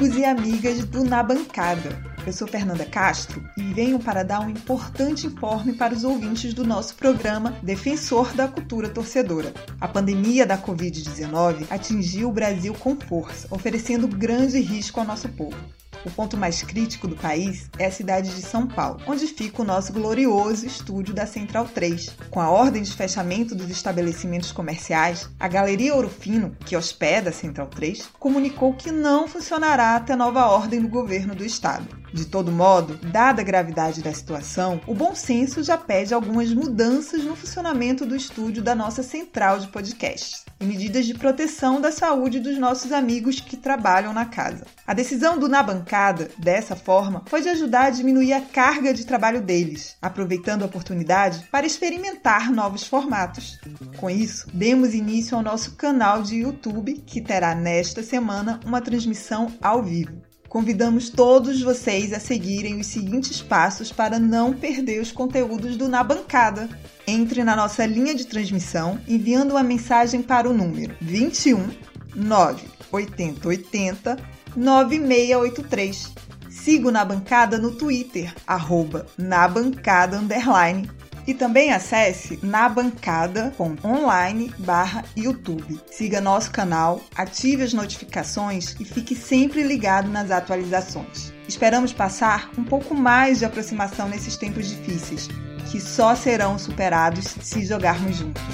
amigos e amigas do Na Bancada. Eu sou Fernanda Castro e venho para dar um importante informe para os ouvintes do nosso programa Defensor da Cultura Torcedora. A pandemia da Covid-19 atingiu o Brasil com força, oferecendo grande risco ao nosso povo. O ponto mais crítico do país é a cidade de São Paulo, onde fica o nosso glorioso estúdio da Central 3. Com a ordem de fechamento dos estabelecimentos comerciais, a Galeria Ouro Fino, que hospeda a Central 3, comunicou que não funcionará até nova ordem do governo do estado. De todo modo, dada a gravidade da situação, o bom senso já pede algumas mudanças no funcionamento do estúdio da nossa central de podcasts e medidas de proteção da saúde dos nossos amigos que trabalham na casa. A decisão do Na Bancada, dessa forma, foi de ajudar a diminuir a carga de trabalho deles, aproveitando a oportunidade para experimentar novos formatos. Com isso, demos início ao nosso canal de YouTube, que terá nesta semana uma transmissão ao vivo. Convidamos todos vocês a seguirem os seguintes passos para não perder os conteúdos do Na Bancada. Entre na nossa linha de transmissão enviando uma mensagem para o número 21 98080 9683. Siga o Na Bancada no Twitter, arroba na bancada underline e também acesse nabancada.online barra YouTube. Siga nosso canal, ative as notificações e fique sempre ligado nas atualizações. Esperamos passar um pouco mais de aproximação nesses tempos difíceis, que só serão superados se jogarmos juntos.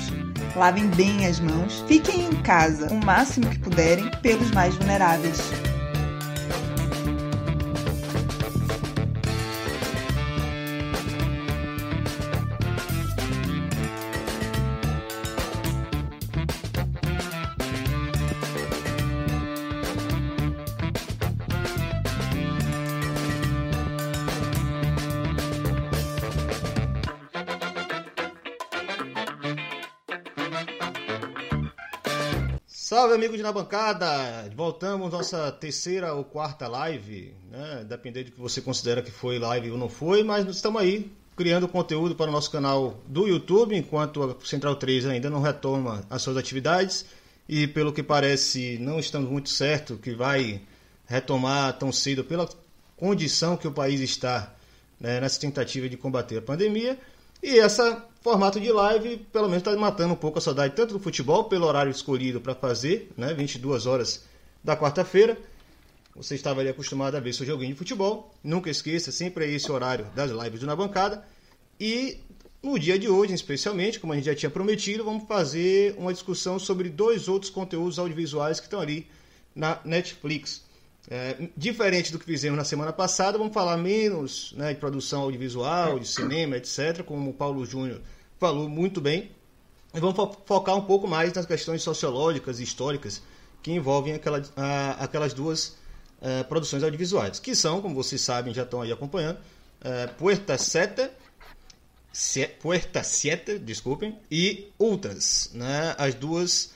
Lavem bem as mãos, fiquem em casa o máximo que puderem pelos mais vulneráveis. Salve amigos na bancada! Voltamos nossa terceira ou quarta live, né? Dependendo do que você considera que foi live ou não foi, mas estamos aí criando conteúdo para o nosso canal do YouTube, enquanto a Central 3 ainda não retoma as suas atividades e pelo que parece não estamos muito certo que vai retomar tão cedo pela condição que o país está né, nessa tentativa de combater a pandemia. E esse formato de live, pelo menos, está matando um pouco a saudade tanto do futebol, pelo horário escolhido para fazer, né, 22 horas da quarta-feira. Você estava ali acostumado a ver seu joguinho de futebol. Nunca esqueça, sempre é esse horário das lives do Na Bancada. E no dia de hoje, especialmente, como a gente já tinha prometido, vamos fazer uma discussão sobre dois outros conteúdos audiovisuais que estão ali na Netflix. É, diferente do que fizemos na semana passada, vamos falar menos né, de produção audiovisual, de cinema, etc., como o Paulo Júnior falou muito bem. E vamos fo focar um pouco mais nas questões sociológicas e históricas que envolvem aquela, a, aquelas duas a, é, produções audiovisuais, que são, como vocês sabem, já estão aí acompanhando, a, é, Puerta Seta, Se, Puerta Siete, desculpem, e Ultras, né, as duas,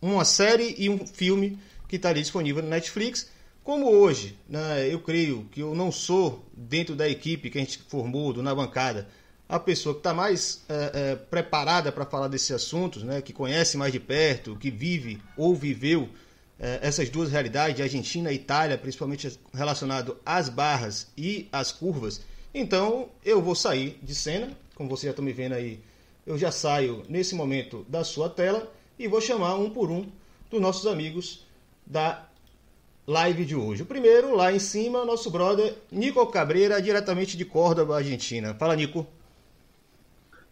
uma série e um filme que estaria disponível no Netflix. Como hoje, né, eu creio que eu não sou, dentro da equipe que a gente formou, do Na Bancada, a pessoa que está mais é, é, preparada para falar desses assuntos, né, que conhece mais de perto, que vive ou viveu é, essas duas realidades, Argentina e Itália, principalmente relacionado às barras e às curvas. Então eu vou sair de cena, como você já está me vendo aí, eu já saio nesse momento da sua tela e vou chamar um por um dos nossos amigos da live de hoje. O primeiro, lá em cima, nosso brother Nico Cabreira, diretamente de Córdoba, Argentina. Fala, Nico.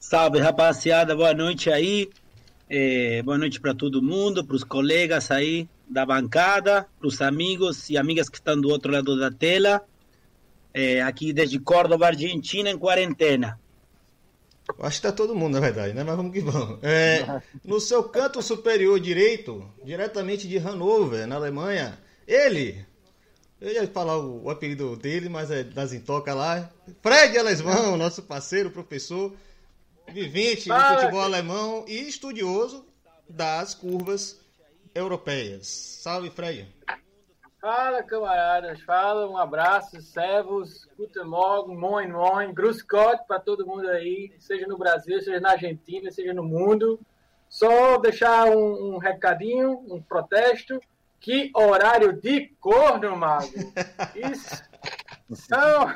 Salve, rapaziada. Boa noite aí. É, boa noite para todo mundo, para os colegas aí da bancada, para os amigos e amigas que estão do outro lado da tela. É, aqui desde Córdoba, Argentina, em quarentena. Acho que está todo mundo, na verdade, né? Mas vamos que vamos. É, no seu canto superior direito, diretamente de Hannover, na Alemanha, ele. Eu ia falar o, o apelido dele, mas é das intocas lá. Fred Alesmão, nosso parceiro, professor, vivente do futebol alemão e estudioso das curvas europeias. Salve, Fred. Fala, camaradas. Fala, um abraço, servos, guten Morgen, moin, moin, grüß Gott para todo mundo aí, seja no Brasil, seja na Argentina, seja no mundo. Só deixar um, um recadinho, um protesto, Que horário de corno, Mago! Isso são,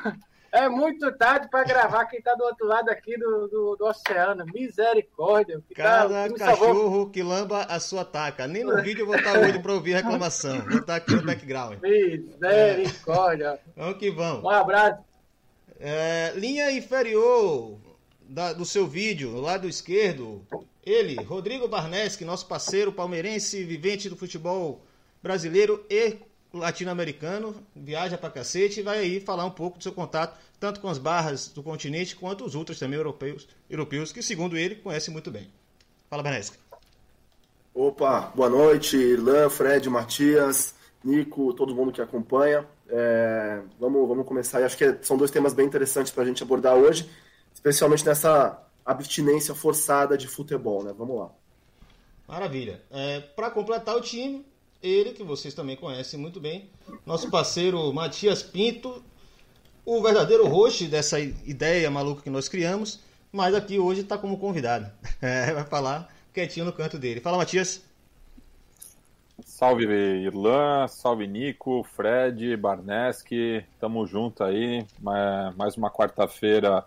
é muito tarde para gravar quem está do outro lado aqui do, do, do oceano. Misericórdia. Que Cada tá, cachorro salvou... que lamba a sua taca. Nem no vídeo eu vou estar hoje para ouvir reclamação. Vou estar aqui no background. Misericórdia. É. Vamos que vamos. Um abraço. É, linha inferior da, do seu vídeo, no lado esquerdo, ele, Rodrigo Barneski, nosso parceiro palmeirense, vivente do futebol brasileiro e latino-americano, viaja pra cacete e vai aí falar um pouco do seu contato, tanto com as barras do continente quanto os outros também europeus, europeus que, segundo ele, conhece muito bem. Fala, Benesca. Opa, boa noite, Irlan, Fred, Matias, Nico, todo mundo que acompanha. É, vamos, vamos começar. acho que são dois temas bem interessantes para a gente abordar hoje, especialmente nessa abstinência forçada de futebol, né? Vamos lá. Maravilha. É, para completar o time, ele, que vocês também conhecem muito bem, nosso parceiro Matias Pinto, o verdadeiro host dessa ideia maluca que nós criamos, mas aqui hoje está como convidado. É, vai falar quietinho no canto dele. Fala, Matias. Salve Irlan, salve Nico, Fred, Barneski, tamo junto aí, mais uma quarta-feira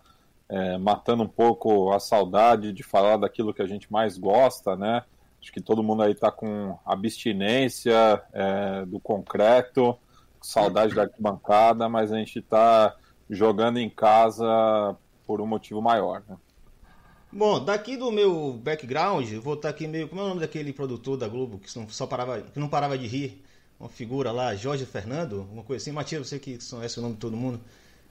é, matando um pouco a saudade de falar daquilo que a gente mais gosta, né? Acho que todo mundo aí está com abstinência é, do concreto, saudade da arquibancada, mas a gente está jogando em casa por um motivo maior. Né? Bom, daqui do meu background, vou estar tá aqui meio. Como é o nome daquele produtor da Globo que não, só parava, que não parava de rir? Uma figura lá, Jorge Fernando, uma coisa assim. Matias, você que conhece o nome de todo mundo.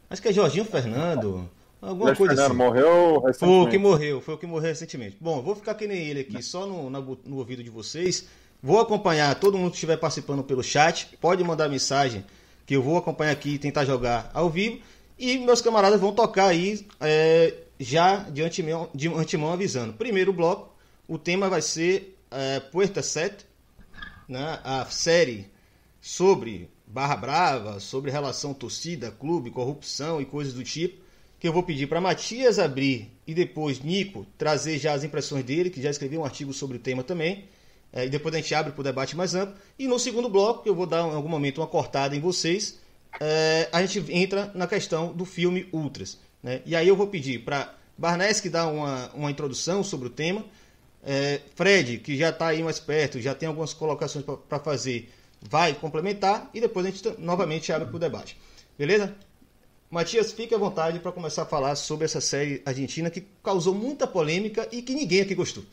Acho que é Jorginho Fernando. Alguma coisa Fernando assim. morreu recentemente. Foi o que morreu, foi o que morreu recentemente. Bom, vou ficar que nem ele aqui, só no, no ouvido de vocês. Vou acompanhar todo mundo que estiver participando pelo chat. Pode mandar mensagem que eu vou acompanhar aqui e tentar jogar ao vivo. E meus camaradas vão tocar aí é, já de antemão, de antemão avisando. Primeiro bloco, o tema vai ser é, Puerta 7, né, a série sobre Barra Brava, sobre relação torcida, clube, corrupção e coisas do tipo que eu vou pedir para Matias abrir e depois Nico trazer já as impressões dele, que já escreveu um artigo sobre o tema também. É, e depois a gente abre para o debate mais amplo. E no segundo bloco, que eu vou dar em algum momento uma cortada em vocês, é, a gente entra na questão do filme Ultras. Né? E aí eu vou pedir para Barnes dar uma, uma introdução sobre o tema. É, Fred, que já está aí mais perto, já tem algumas colocações para fazer, vai complementar e depois a gente novamente abre para o debate. Beleza? Matias, fique à vontade para começar a falar sobre essa série argentina que causou muita polêmica e que ninguém aqui gostou.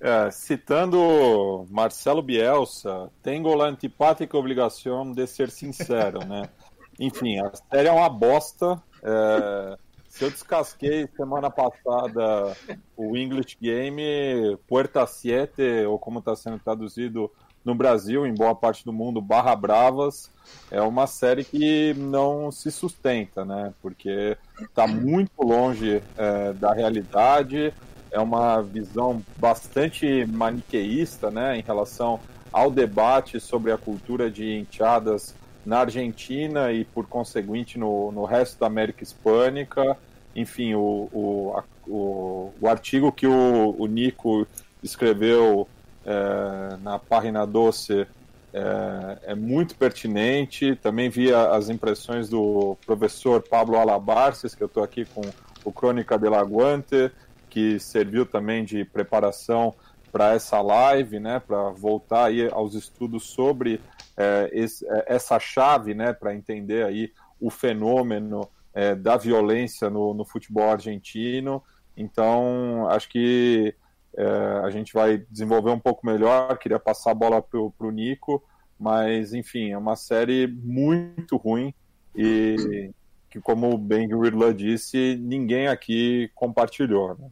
É, citando Marcelo Bielsa, tenho a antipática obrigação de ser sincero, né? Enfim, a série é uma bosta. É, se eu descasquei semana passada o English Game, Puerta Siete, ou como está sendo traduzido no Brasil, em boa parte do mundo, Barra Bravas, é uma série que não se sustenta, né? Porque está muito longe é, da realidade, é uma visão bastante maniqueísta, né? Em relação ao debate sobre a cultura de enteadas na Argentina e, por conseguinte, no, no resto da América Hispânica. Enfim, o, o, a, o, o artigo que o, o Nico escreveu é, na página doce é, é, muito pertinente. Também vi as impressões do professor Pablo Alabarces, que eu estou aqui com o Crônica de Laguante, que serviu também de preparação para essa live, né, para voltar aí aos estudos sobre é, esse, é, essa chave, né, para entender aí o fenômeno é, da violência no, no futebol argentino. Então, acho que é, a gente vai desenvolver um pouco melhor. Queria passar a bola para o Nico, mas enfim, é uma série muito ruim e que, como o Irla disse, ninguém aqui compartilhou. Né?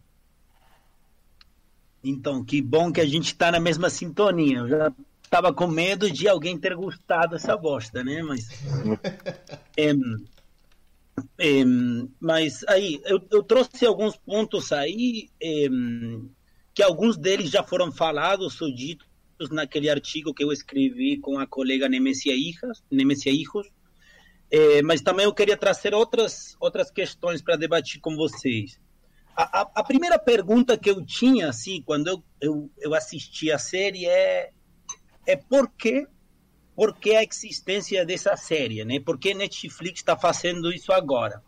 Então, que bom que a gente está na mesma sintonia. Eu já estava com medo de alguém ter gostado dessa bosta, né? Mas. é, é, mas aí, eu, eu, trouxe alguns pontos aí. É, que alguns deles já foram falados ou ditos naquele artigo que eu escrevi com a colega Nemesia Hijos, Nemesia Hijos é, mas também eu queria trazer outras, outras questões para debater com vocês. A, a, a, primeira pergunta que eu tinha, assim, quando eu, eu, eu assisti a série é é por que, por que a existência dessa série, né? Por que Netflix está fazendo isso agora?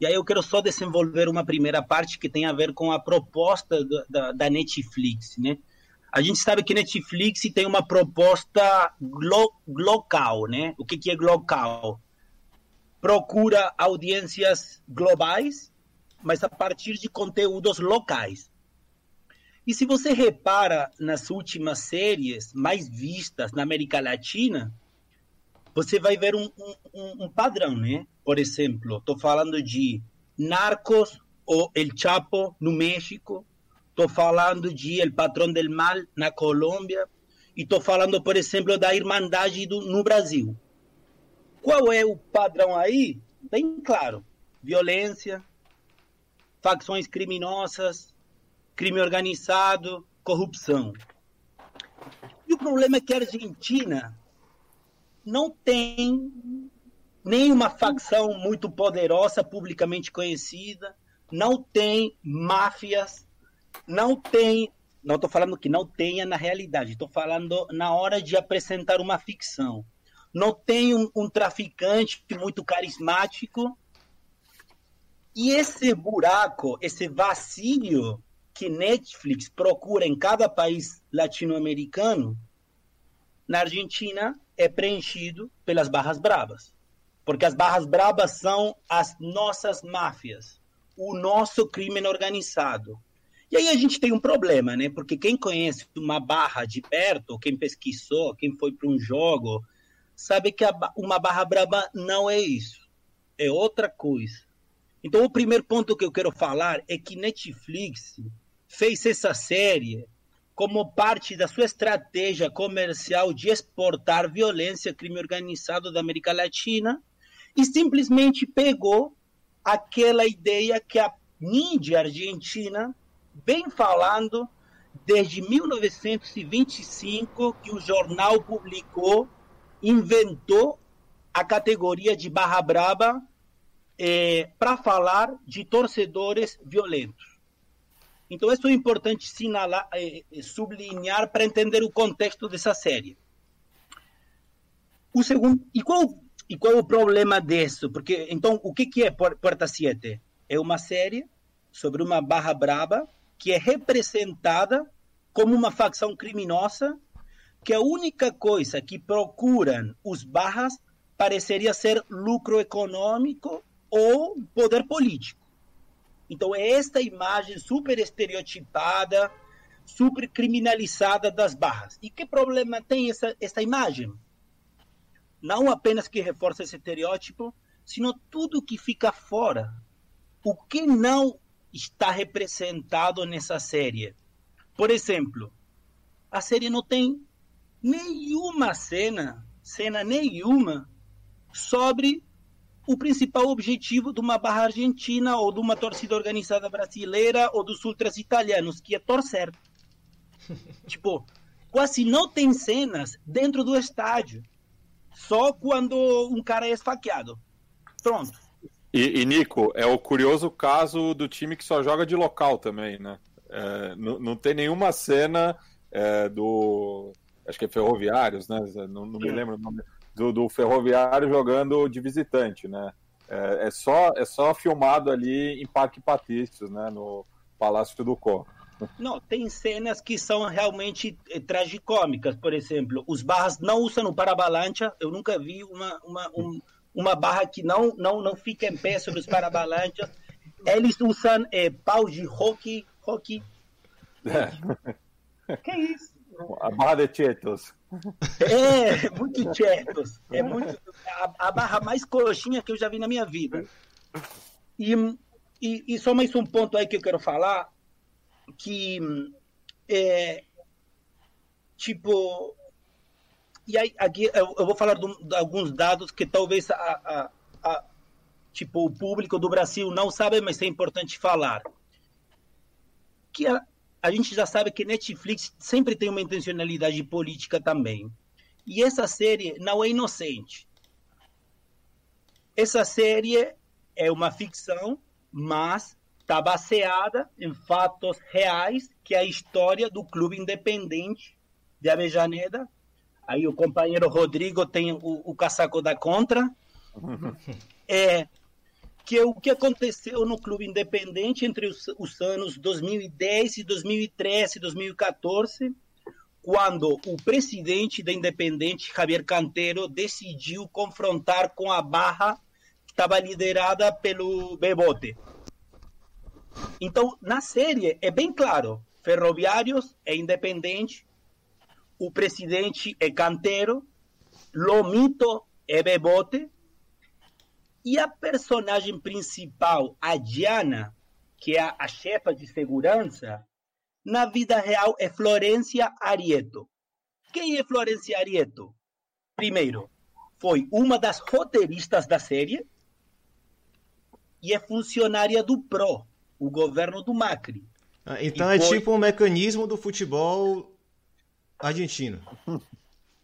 E aí eu quero só desenvolver uma primeira parte que tem a ver com a proposta da, da Netflix, né? A gente sabe que Netflix tem uma proposta glo né? O que, que é local? Procura audiências globais, mas a partir de conteúdos locais. E se você repara nas últimas séries mais vistas na América Latina, você vai ver um, um, um padrão, né? Por exemplo, estou falando de Narcos ou El Chapo no México, estou falando de El Patrão del Mal na Colômbia e estou falando, por exemplo, da Irmandade do, no Brasil. Qual é o padrão aí? Bem claro: violência, facções criminosas, crime organizado, corrupção. E o problema é que a Argentina não tem nenhuma facção muito poderosa, publicamente conhecida, não tem máfias não tem, não estou falando que não tenha na realidade, estou falando na hora de apresentar uma ficção. Não tem um, um traficante muito carismático. E esse buraco, esse vazio que Netflix procura em cada país latino-americano, na Argentina é preenchido pelas barras bravas. Porque as barras bravas são as nossas máfias, o nosso crime organizado, e aí a gente tem um problema, né? Porque quem conhece uma barra de perto, quem pesquisou, quem foi para um jogo, sabe que uma barra braba não é isso. É outra coisa. Então, o primeiro ponto que eu quero falar é que Netflix fez essa série como parte da sua estratégia comercial de exportar violência, crime organizado da América Latina e simplesmente pegou aquela ideia que a mídia argentina vem falando desde 1925 que o jornal publicou, inventou a categoria de barra braba é, para falar de torcedores violentos. Então, isso é importante sinalar, é, sublinhar para entender o contexto dessa série. O segundo, e qual, e qual é o problema disso? Porque, então, o que, que é Porta 7? É uma série sobre uma barra braba que é representada como uma facção criminosa, que a única coisa que procuram os barras pareceria ser lucro econômico ou poder político. Então é esta imagem super estereotipada, super criminalizada das barras. E que problema tem essa, essa imagem? Não apenas que reforça esse estereótipo, sino tudo que fica fora. O que não está representado nessa série. Por exemplo, a série não tem nenhuma cena, cena nenhuma, sobre o principal objetivo de uma barra argentina ou de uma torcida organizada brasileira ou dos ultras italianos, que é torcer. tipo, quase não tem cenas dentro do estádio. Só quando um cara é esfaqueado. Pronto. E, e, Nico, é o curioso caso do time que só joga de local também, né? É, não, não tem nenhuma cena é, do. Acho que é Ferroviários, né? Não, não me lembro o nome. Do, do, Ferroviário jogando de visitante, né? É, é, só, é só filmado ali em Parque Patrícios, né? No Palácio do Có. Não, tem cenas que são realmente é, tragicômicas. Por exemplo, os barras não usam o parabalancha. Eu nunca vi uma, uma um uma barra que não, não, não fica em pé sobre os parabalanças. Eles usam é, pau de hockey. hockey. É. Que é isso? A barra de chetos. É, muito chetos. É muito, a, a, barra mais coxinha que eu já vi na minha vida. E, e, e, só mais um ponto aí que eu quero falar, que é, tipo, e aí, aqui eu, eu vou falar de, alguns dados que talvez a, a, a, tipo, o público do Brasil não sabe, mas é importante falar. Que a, a gente já sabe que Netflix sempre tem uma intencionalidade política também. E essa série não é inocente. Essa série é uma ficção, mas está baseada em fatos reais, que é a história do clube independente de Avejaneda. Aí o companheiro Rodrigo tem o, o casaco da contra. É, que o que aconteceu no Clube Independente entre os, os anos 2010 e 2013 e 2014, quando o presidente da Independente, Javier Cantero, decidiu confrontar com a barra que estava liderada pelo Bebote. Então, na série, é bem claro: Ferroviários é independente, o presidente é Cantero, Lomito é Bebote, e a personagem principal, a Diana, que é a chefa de segurança, na vida real é Florência Arieto. Quem é Florência Arieto? Primeiro, foi uma das roteiristas da série e é funcionária do PRO, o governo do Macri. Ah, então e é foi... tipo um mecanismo do futebol argentino.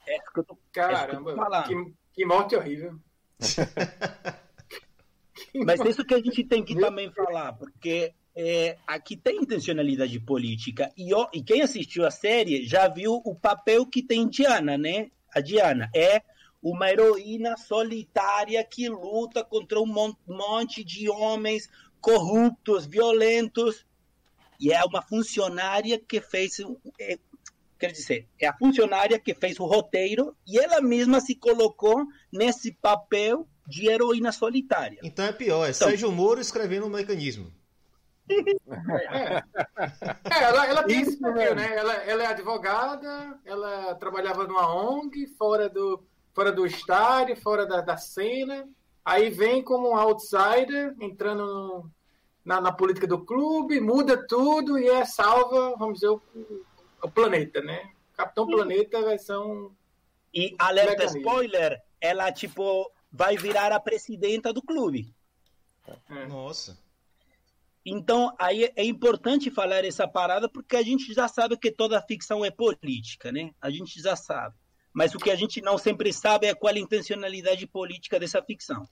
É que eu tô, Caramba, é que, que morte horrível. Mas isso que a gente tem que também falar, porque é, aqui tem intencionalidade política. E, e, quem assistiu a série já viu o papel que tem Diana, né? A Diana é uma heroína solitária que luta contra um monte de homens corruptos, violentos. E é uma funcionária que fez. É, quer dizer, é a funcionária que fez o roteiro e ela mesma se colocou nesse papel de heroína solitária. Então é pior, é então, Sérgio Moro escrevendo um mecanismo. É, é ela, ela tem esse papel, né? Ela, ela é advogada, ela trabalhava numa ONG, fora do, fora do estádio, fora da, da cena. Aí vem como um outsider, entrando no, na, na, política do clube, muda tudo e é salva, vamos dizer, o, o planeta, né? Capitão Planeta versão. E alerta spoiler, ela tipo vai virar a presidenta do clube. É. Nossa. Então, aí é importante falar essa parada porque a gente já sabe que toda ficção é política, né? A gente já sabe. Mas o que a gente não sempre sabe é qual a intencionalidade política dessa ficção.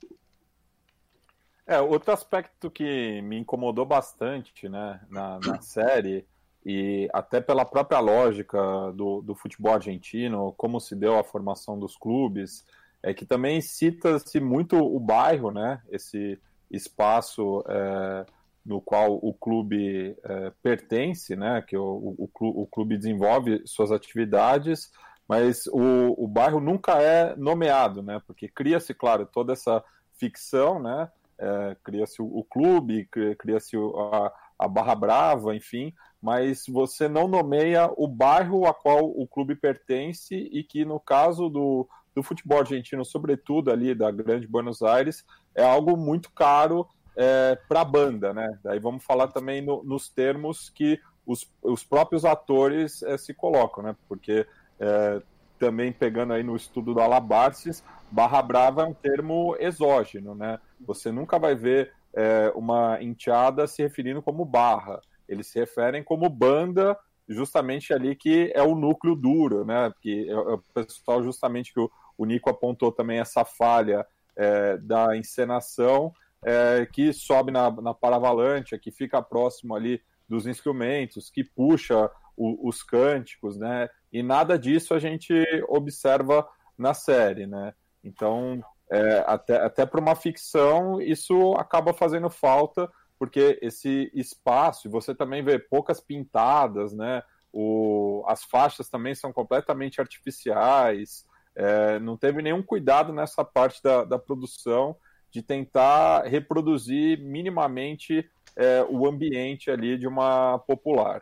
É, outro aspecto que me incomodou bastante né, na, na série, e até pela própria lógica do, do futebol argentino, como se deu a formação dos clubes, é que também cita-se muito o bairro, né? Esse espaço é, no qual o clube é, pertence, né? Que o, o, o, clube desenvolve suas atividades, mas o, o bairro nunca é nomeado, né? Porque cria-se, claro, toda essa ficção, né? É, cria-se o, clube, cria-se a, a Barra Brava, enfim, mas você não nomeia o bairro a qual o clube pertence e que, no caso do, do futebol argentino, sobretudo ali da Grande Buenos Aires, é algo muito caro é, para a banda, né? Daí vamos falar também no, nos termos que os, os próprios atores é, se colocam, né? Porque é, também pegando aí no estudo do Alabarces, Barra Brava é um termo exógeno, né? Você nunca vai ver é, uma enteada se referindo como barra. Eles se referem como banda justamente ali que é o núcleo duro, né? Que é o pessoal justamente que o, o Nico apontou também essa falha é, da encenação é, que sobe na, na paravalante, que fica próximo ali dos instrumentos, que puxa o, os cânticos, né? E nada disso a gente observa na série, né? Então, é, até, até para uma ficção, isso acaba fazendo falta, porque esse espaço, você também vê poucas pintadas, né? O, as faixas também são completamente artificiais, é, não teve nenhum cuidado nessa parte da, da produção de tentar reproduzir minimamente é, o ambiente ali de uma popular.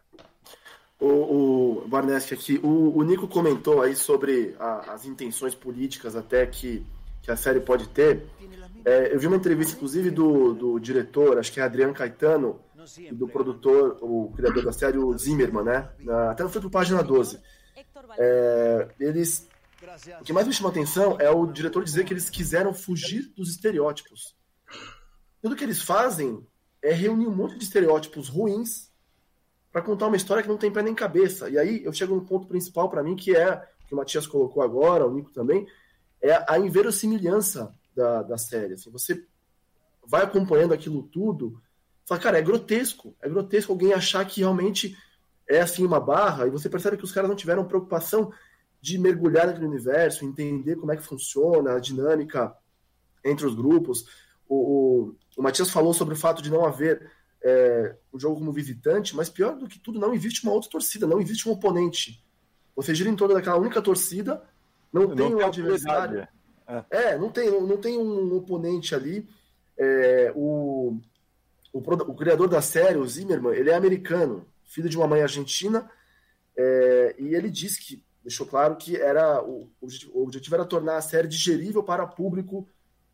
O, o aqui, o, o, Nico comentou aí sobre a, as intenções políticas até que, que a série pode ter. É, eu vi uma entrevista, inclusive, do, do diretor, acho que é Adriano Caetano, e do produtor, o criador da série, o Zimmerman, né? Até foi pro página 12. É, eles o que mais me chamou a atenção é o diretor dizer que eles quiseram fugir dos estereótipos. Tudo que eles fazem é reunir um monte de estereótipos ruins para contar uma história que não tem pé nem cabeça. E aí eu chego no ponto principal para mim, que é, que o Matias colocou agora, o Nico também, é a inverossimilhança da, da série. Assim, você vai acompanhando aquilo tudo, fala, cara, é grotesco. É grotesco alguém achar que realmente é assim uma barra, e você percebe que os caras não tiveram preocupação de mergulhar naquele universo, entender como é que funciona a dinâmica entre os grupos. O, o, o Matias falou sobre o fato de não haver é, um jogo como visitante, mas pior do que tudo, não existe uma outra torcida, não existe um oponente. Você gira em torno daquela única torcida, não, não tem um adversário. É. é, não, tem, não, não tem um oponente ali. É, o, o, o, criador da série, o Zimmerman, ele é americano, filho de uma mãe argentina, é, e ele disse que, deixou claro que era o, o objetivo era tornar a série digerível para público,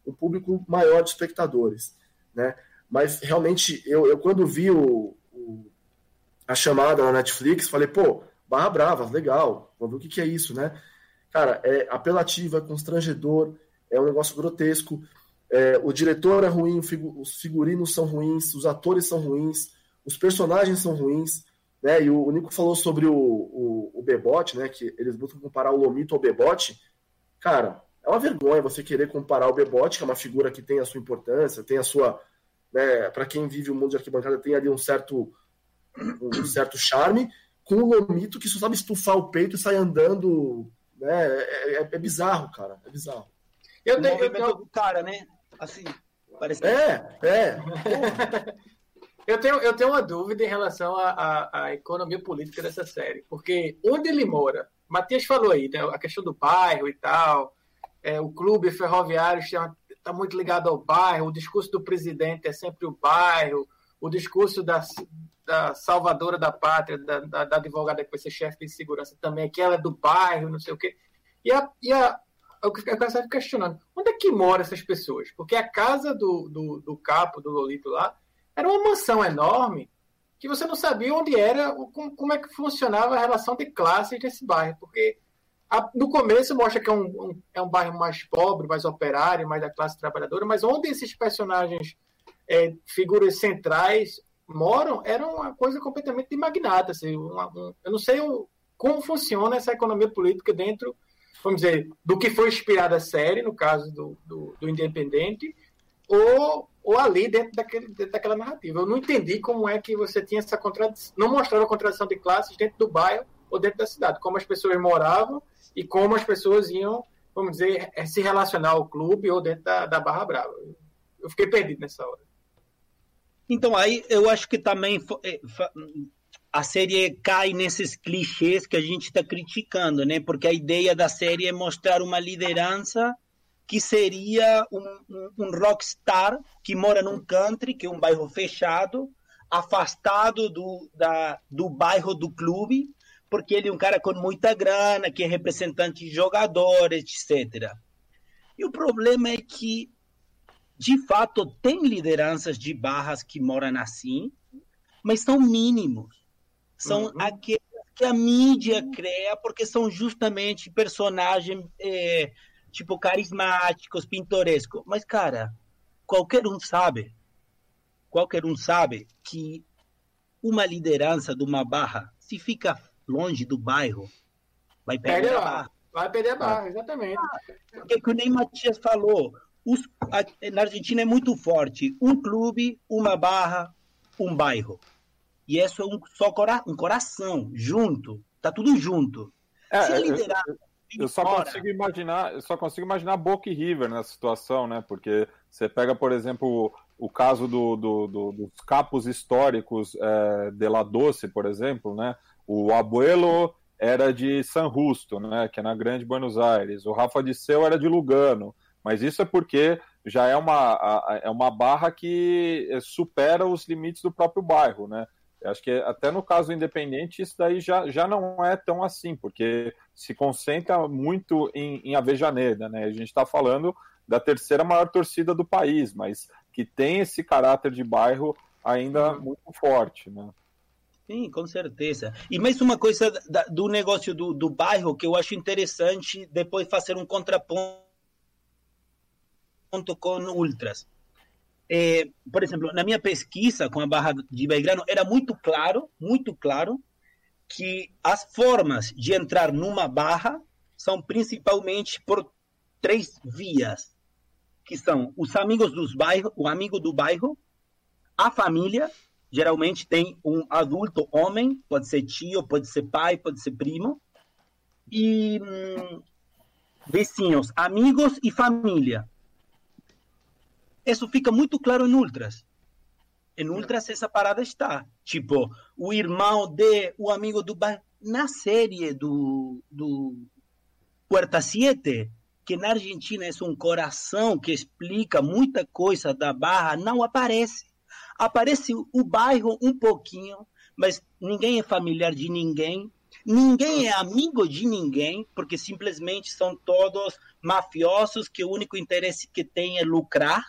um público maior de espectadores, né? Mas realmente, eu, eu quando vi o, o, a chamada na Netflix, falei, pô, Barra Brava, legal, vamos ver o que, que é isso, né? Cara, é apelativo, é constrangedor, é um negócio grotesco. É, o diretor é ruim, os figurinos são ruins, os atores são ruins, os personagens são ruins, né? E o, o Nico falou sobre o, o, o Bebote, né? Que eles buscam comparar o Lomito ao Bebote. Cara, é uma vergonha você querer comparar o Bebote, que é uma figura que tem a sua importância, tem a sua. Né, para quem vive o mundo de arquibancada, tem ali um certo, um certo charme, com o Lomito que só sabe estufar o peito e sai andando. Né, é, é, é bizarro, cara. É bizarro. Eu tenho, eu tenho... cara, né? Assim, parece. É, é. Eu tenho, eu tenho uma dúvida em relação à, economia política dessa série, porque onde ele mora, Matias falou aí, né, a questão do bairro e tal, é, o clube ferroviário está muito ligado ao bairro, o discurso do presidente é sempre o bairro, o discurso da, da salvadora da pátria, da, da, da advogada que vai ser chefe de segurança também, que ela é do bairro, não sei o quê. E a, e a, eu fico questionando, onde é que moram essas pessoas? Porque a casa do, do, do capo, do Lolito lá, era uma mansão enorme que você não sabia onde era, como, é que funcionava a relação de classes nesse bairro, porque a, no começo mostra que é um, um, é um bairro mais pobre, mais operário, mais da classe trabalhadora, mas onde esses personagens, é, figuras centrais, moram, era uma coisa completamente de magnata. Assim, uma, um, eu não sei o, como funciona essa economia política dentro, vamos dizer, do que foi inspirada a série, no caso do, do, do Independente, ou ou ali dentro, daquele, dentro daquela narrativa. Eu não entendi como é que você tinha essa contradição, não mostrava a contradição de classes dentro do bairro ou dentro da cidade, como as pessoas moravam e como as pessoas iam, vamos dizer, eh, se relacionar ao clube ou dentro da, da Barra Brava. Eu fiquei perdido nessa hora. Então, aí eu acho que também eh, a série cai nesses clichês que a gente está criticando, né? Porque a ideia da série é mostrar uma liderança que seria um, um, um rockstar que mora num country, que é um bairro fechado, afastado do, da, do bairro do clube, porque ele é um cara com muita grana, que é representante de jogadores, etc. E o problema é que, de fato, tem lideranças de barras que moram assim, mas são mínimos. São uhum. aqueles que a mídia cria, porque são justamente personagens é, tipo, carismáticos, pintorescos. Mas, cara, qualquer um sabe, qualquer um sabe que uma liderança de uma barra, se fica longe do bairro, vai perder a barra. Vai perder a barra, exatamente. Porque que nem Matias falou, os, a, na Argentina é muito forte. Um clube, uma barra, um bairro. E isso é um só cora, um coração, junto. Tá tudo junto. É, Se a liderança eu só consigo imaginar, eu só consigo imaginar Boca e River nessa situação, né? Porque você pega, por exemplo, o, o caso do, do, do, dos capos históricos é, de La Doce, por exemplo, né? O Abuelo era de San Justo, né? Que é na Grande Buenos Aires. O Rafa de Seu era de Lugano. Mas isso é porque já é uma, é uma barra que supera os limites do próprio bairro, né? Eu acho que até no caso independente isso daí já, já não é tão assim, porque se concentra muito em, em Avejaneda, né? A gente está falando da terceira maior torcida do país, mas que tem esse caráter de bairro ainda uhum. muito forte, né? Sim, com certeza. E mais uma coisa da, do negócio do, do bairro que eu acho interessante depois fazer um contraponto com ultras é, por exemplo, na minha pesquisa com a Barra de Belgrano, era muito claro, muito claro, que as formas de entrar numa barra são principalmente por três vias, que são os amigos dos bairros, o amigo do bairro, a família, geralmente tem um adulto homem, pode ser tio, pode ser pai, pode ser primo, e hum, vizinhos, amigos e família. Isso fica muito claro em Ultras. Em Ultras essa parada está. Tipo, o irmão de, o amigo do... Na série do, do Puerta 7, que na Argentina é um coração que explica muita coisa da Barra, não aparece. Aparece o bairro um pouquinho, mas ninguém é familiar de ninguém, ninguém é amigo de ninguém, porque simplesmente são todos mafiosos que o único interesse que tem é lucrar.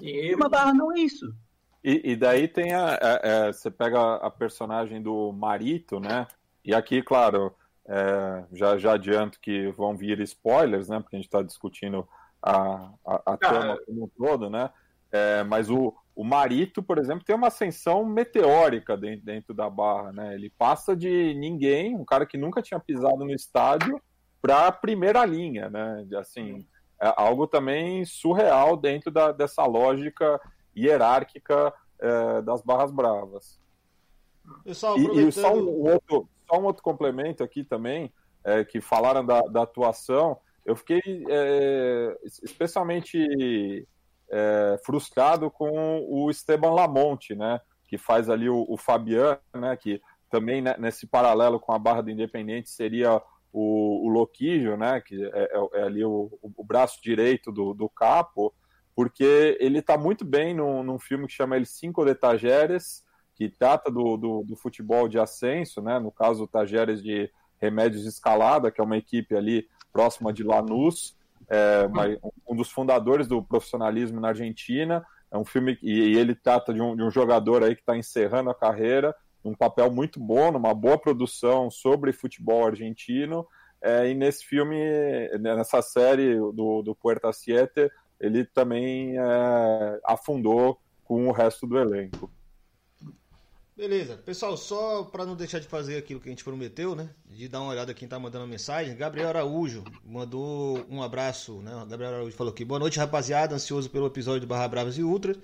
E uma Barra não é isso. E, e daí tem a, a, a, Você pega a personagem do Marito, né? E aqui, claro, é, já, já adianto que vão vir spoilers, né? Porque a gente está discutindo a, a, a ah, como um todo, né? É, mas o, o Marito, por exemplo, tem uma ascensão meteórica dentro, dentro da barra, né? Ele passa de ninguém, um cara que nunca tinha pisado no estádio, para a primeira linha, né? Assim, é algo também surreal dentro da, dessa lógica hierárquica é, das barras bravas. Pessoal, aproveitando... e, e só um outro, só um outro complemento aqui também, é, que falaram da, da, atuação, eu fiquei é, especialmente é, frustrado com o Esteban Lamonte, né, que faz ali o, o Fabiano, né, que também né, nesse paralelo com a Barra do Independente seria o, o Loquígio, né, que é, é, é ali o, o, braço direito do, do Capo, porque ele está muito bem num, num filme que chama ele Cinco de Tajeres, que trata do, do, do, futebol de ascenso, né? no caso o de Remédios de Escalada, que é uma equipe ali próxima de Lanús, é, um dos fundadores do profissionalismo na Argentina. É um filme e ele trata de um, de um jogador aí que está encerrando a carreira, um papel muito bom, numa boa produção sobre futebol argentino. É, e nesse filme, nessa série do, do Puerta Siete, ele também é, afundou com o resto do elenco. Beleza. Pessoal, só para não deixar de fazer aquilo que a gente prometeu, né? De dar uma olhada quem tá mandando a mensagem. Gabriel Araújo mandou um abraço, né? Gabriel Araújo falou aqui: Boa noite, rapaziada. Ansioso pelo episódio do Barra Bravas e Ultra.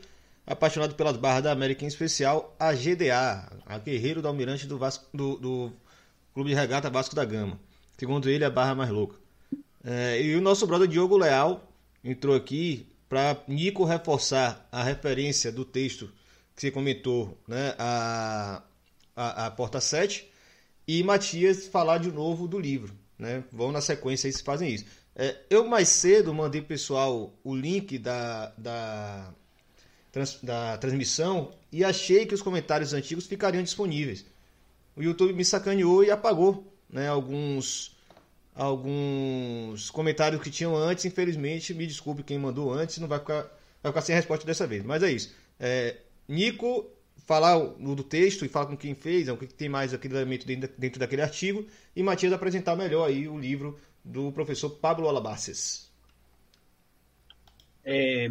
Apaixonado pelas barras da América, em especial a GDA, a Guerreiro do Almirante do, Vasco, do, do Clube de Regata Vasco da Gama. Segundo ele, a barra mais louca. É, e o nosso brother Diogo Leal entrou aqui para Nico reforçar a referência do texto que você comentou, né, a, a, a Porta 7, e Matias falar de novo do livro. Né? Vão na sequência aí se fazem isso. É, eu mais cedo mandei pessoal o link da, da, trans, da transmissão e achei que os comentários antigos ficariam disponíveis. O YouTube me sacaneou e apagou né, alguns, alguns comentários que tinham antes. Infelizmente, me desculpe quem mandou antes, não vai ficar, vai ficar sem resposta dessa vez. Mas é isso. É, Nico falar do texto e falar com quem fez, o que tem mais aquele elemento dentro daquele artigo, e Matias apresentar melhor aí o livro do professor Pablo Alabaces. É,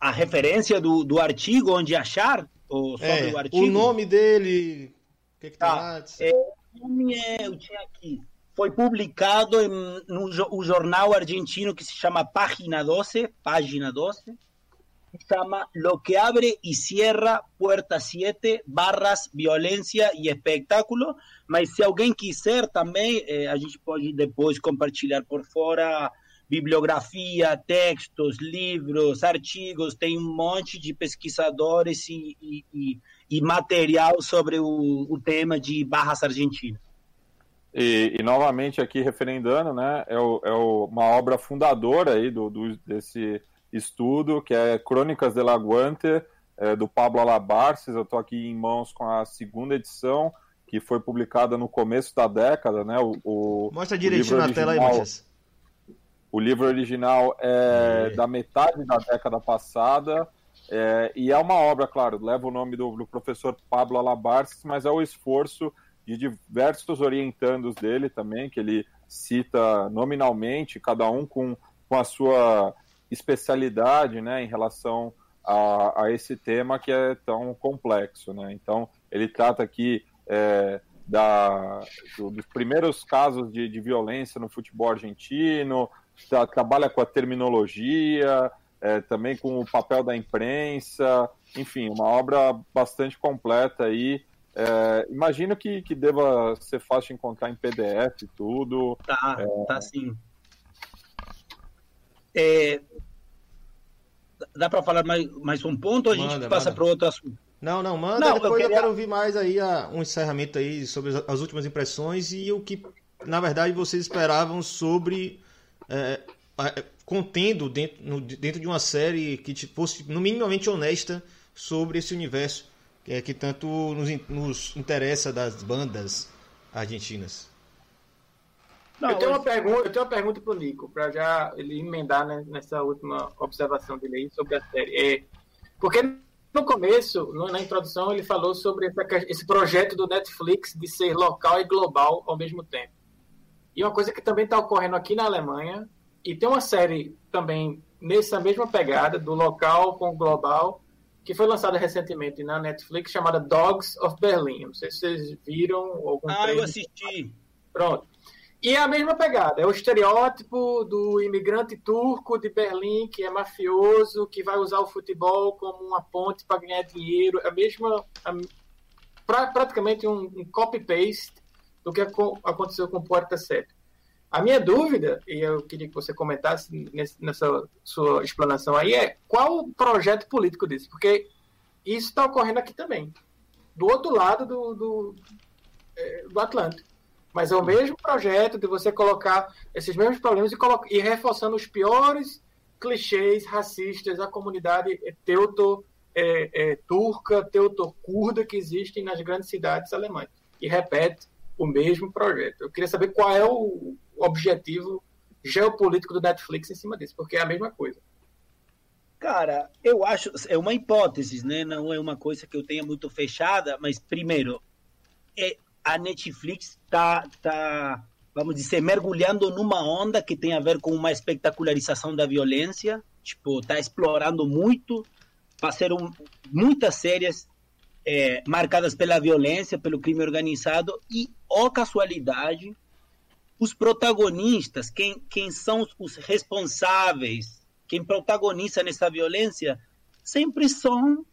a referência do, do artigo, onde achar? Ou sobre é, o artigo? O nome dele, o que, que tá, tem lá? É, o nome é, eu tinha aqui, foi publicado em, no, no jornal argentino que se chama Página 12, Página 12, llama Lo que abre y cierra Puerta 7, barras, violência e espetáculo. Mas se alguém quiser também, eh, a gente pode depois compartilhar por fora bibliografia, textos, livros, artigos. Tem um monte de pesquisadores e, e, e material sobre o, o, tema de barras argentinas. E, e, novamente aqui referendando, né, é, o, é o, uma obra fundadora aí do, do desse estudo, que é Crônicas de la Guante, é, do Pablo Alabarces. Eu estou aqui em mãos com a segunda edição, que foi publicada no começo da década. Né? O, o Mostra direitinho na tela aí, Matias. O livro original é, é, da metade da década passada. É, e é uma obra, claro, leva o nome do, do professor Pablo Alabarces, mas é o esforço de diversos orientandos dele também, que ele cita nominalmente, cada um com, com a sua especialidade né, em relação a, a, esse tema que é tão complexo. Né? Então, ele trata aqui é, da, do, dos primeiros casos de, de, violência no futebol argentino, tra, trabalha com a terminologia, é, também com o papel da imprensa, enfim, uma obra bastante completa aí. É, imagino que, que deva ser fácil de encontrar em PDF e tudo. Tá, é... tá sim. É, dá para falar mais, mais um ponto ou a gente passa para outro assunto? Não, não, manda. Não, depois eu, queria... eu, quero ouvir mais aí a, um encerramento aí sobre as últimas impressões e o que, na verdade, vocês esperavam sobre é, contendo dentro, no, dentro de uma série que fosse no minimamente honesta sobre esse universo que, é, que tanto nos, nos interessa das bandas argentinas. Não, eu, tenho uma pergunta, eu tenho uma pergunta para o Nico, para já ele emendar né, nessa última observação dele aí sobre a série. É, porque no começo, no, na introdução, ele falou sobre essa, esse projeto do Netflix de ser local e global ao mesmo tempo. E uma coisa que também está ocorrendo aqui na Alemanha e tem uma série também nessa mesma pegada, do local com o global, que foi lançada recentemente na Netflix, chamada Dogs of Berlin. Não sei se vocês viram algum Ah, eu assisti. Pronto. E é a mesma pegada, é o estereótipo do imigrante turco de Berlim, que é mafioso, que vai usar o futebol como uma ponte para ganhar dinheiro. É a mesma. A, pra, praticamente um, um copy-paste do que aconteceu com Porta 7. A minha dúvida, e eu queria que você comentasse nessa sua explanação aí, é qual o projeto político disso? Porque isso está ocorrendo aqui também, do outro lado do, do, é, do Atlântico. Mas é o mesmo projeto de você colocar esses mesmos problemas e, e reforçando os piores clichês racistas da comunidade teuto é, é, turca, teuto-curda que existem nas grandes cidades alemãs. E repete o mesmo projeto. Eu queria saber qual é o, objetivo geopolítico do Netflix em cima disso, porque é a mesma coisa. Cara, eu acho, é uma hipótese, né? Não é uma coisa que eu tenha muito fechada, mas primeiro, é, a Netflix tá, tá, vamos dizer, mergulhando numa onda que tem a ver com uma espetacularização da violência, tipo, tá explorando muito, fazer muitas séries é, marcadas pela violência, pelo crime organizado e, ó casualidade, os protagonistas, quem, quem são os responsáveis, quem protagoniza nessa violência, sempre são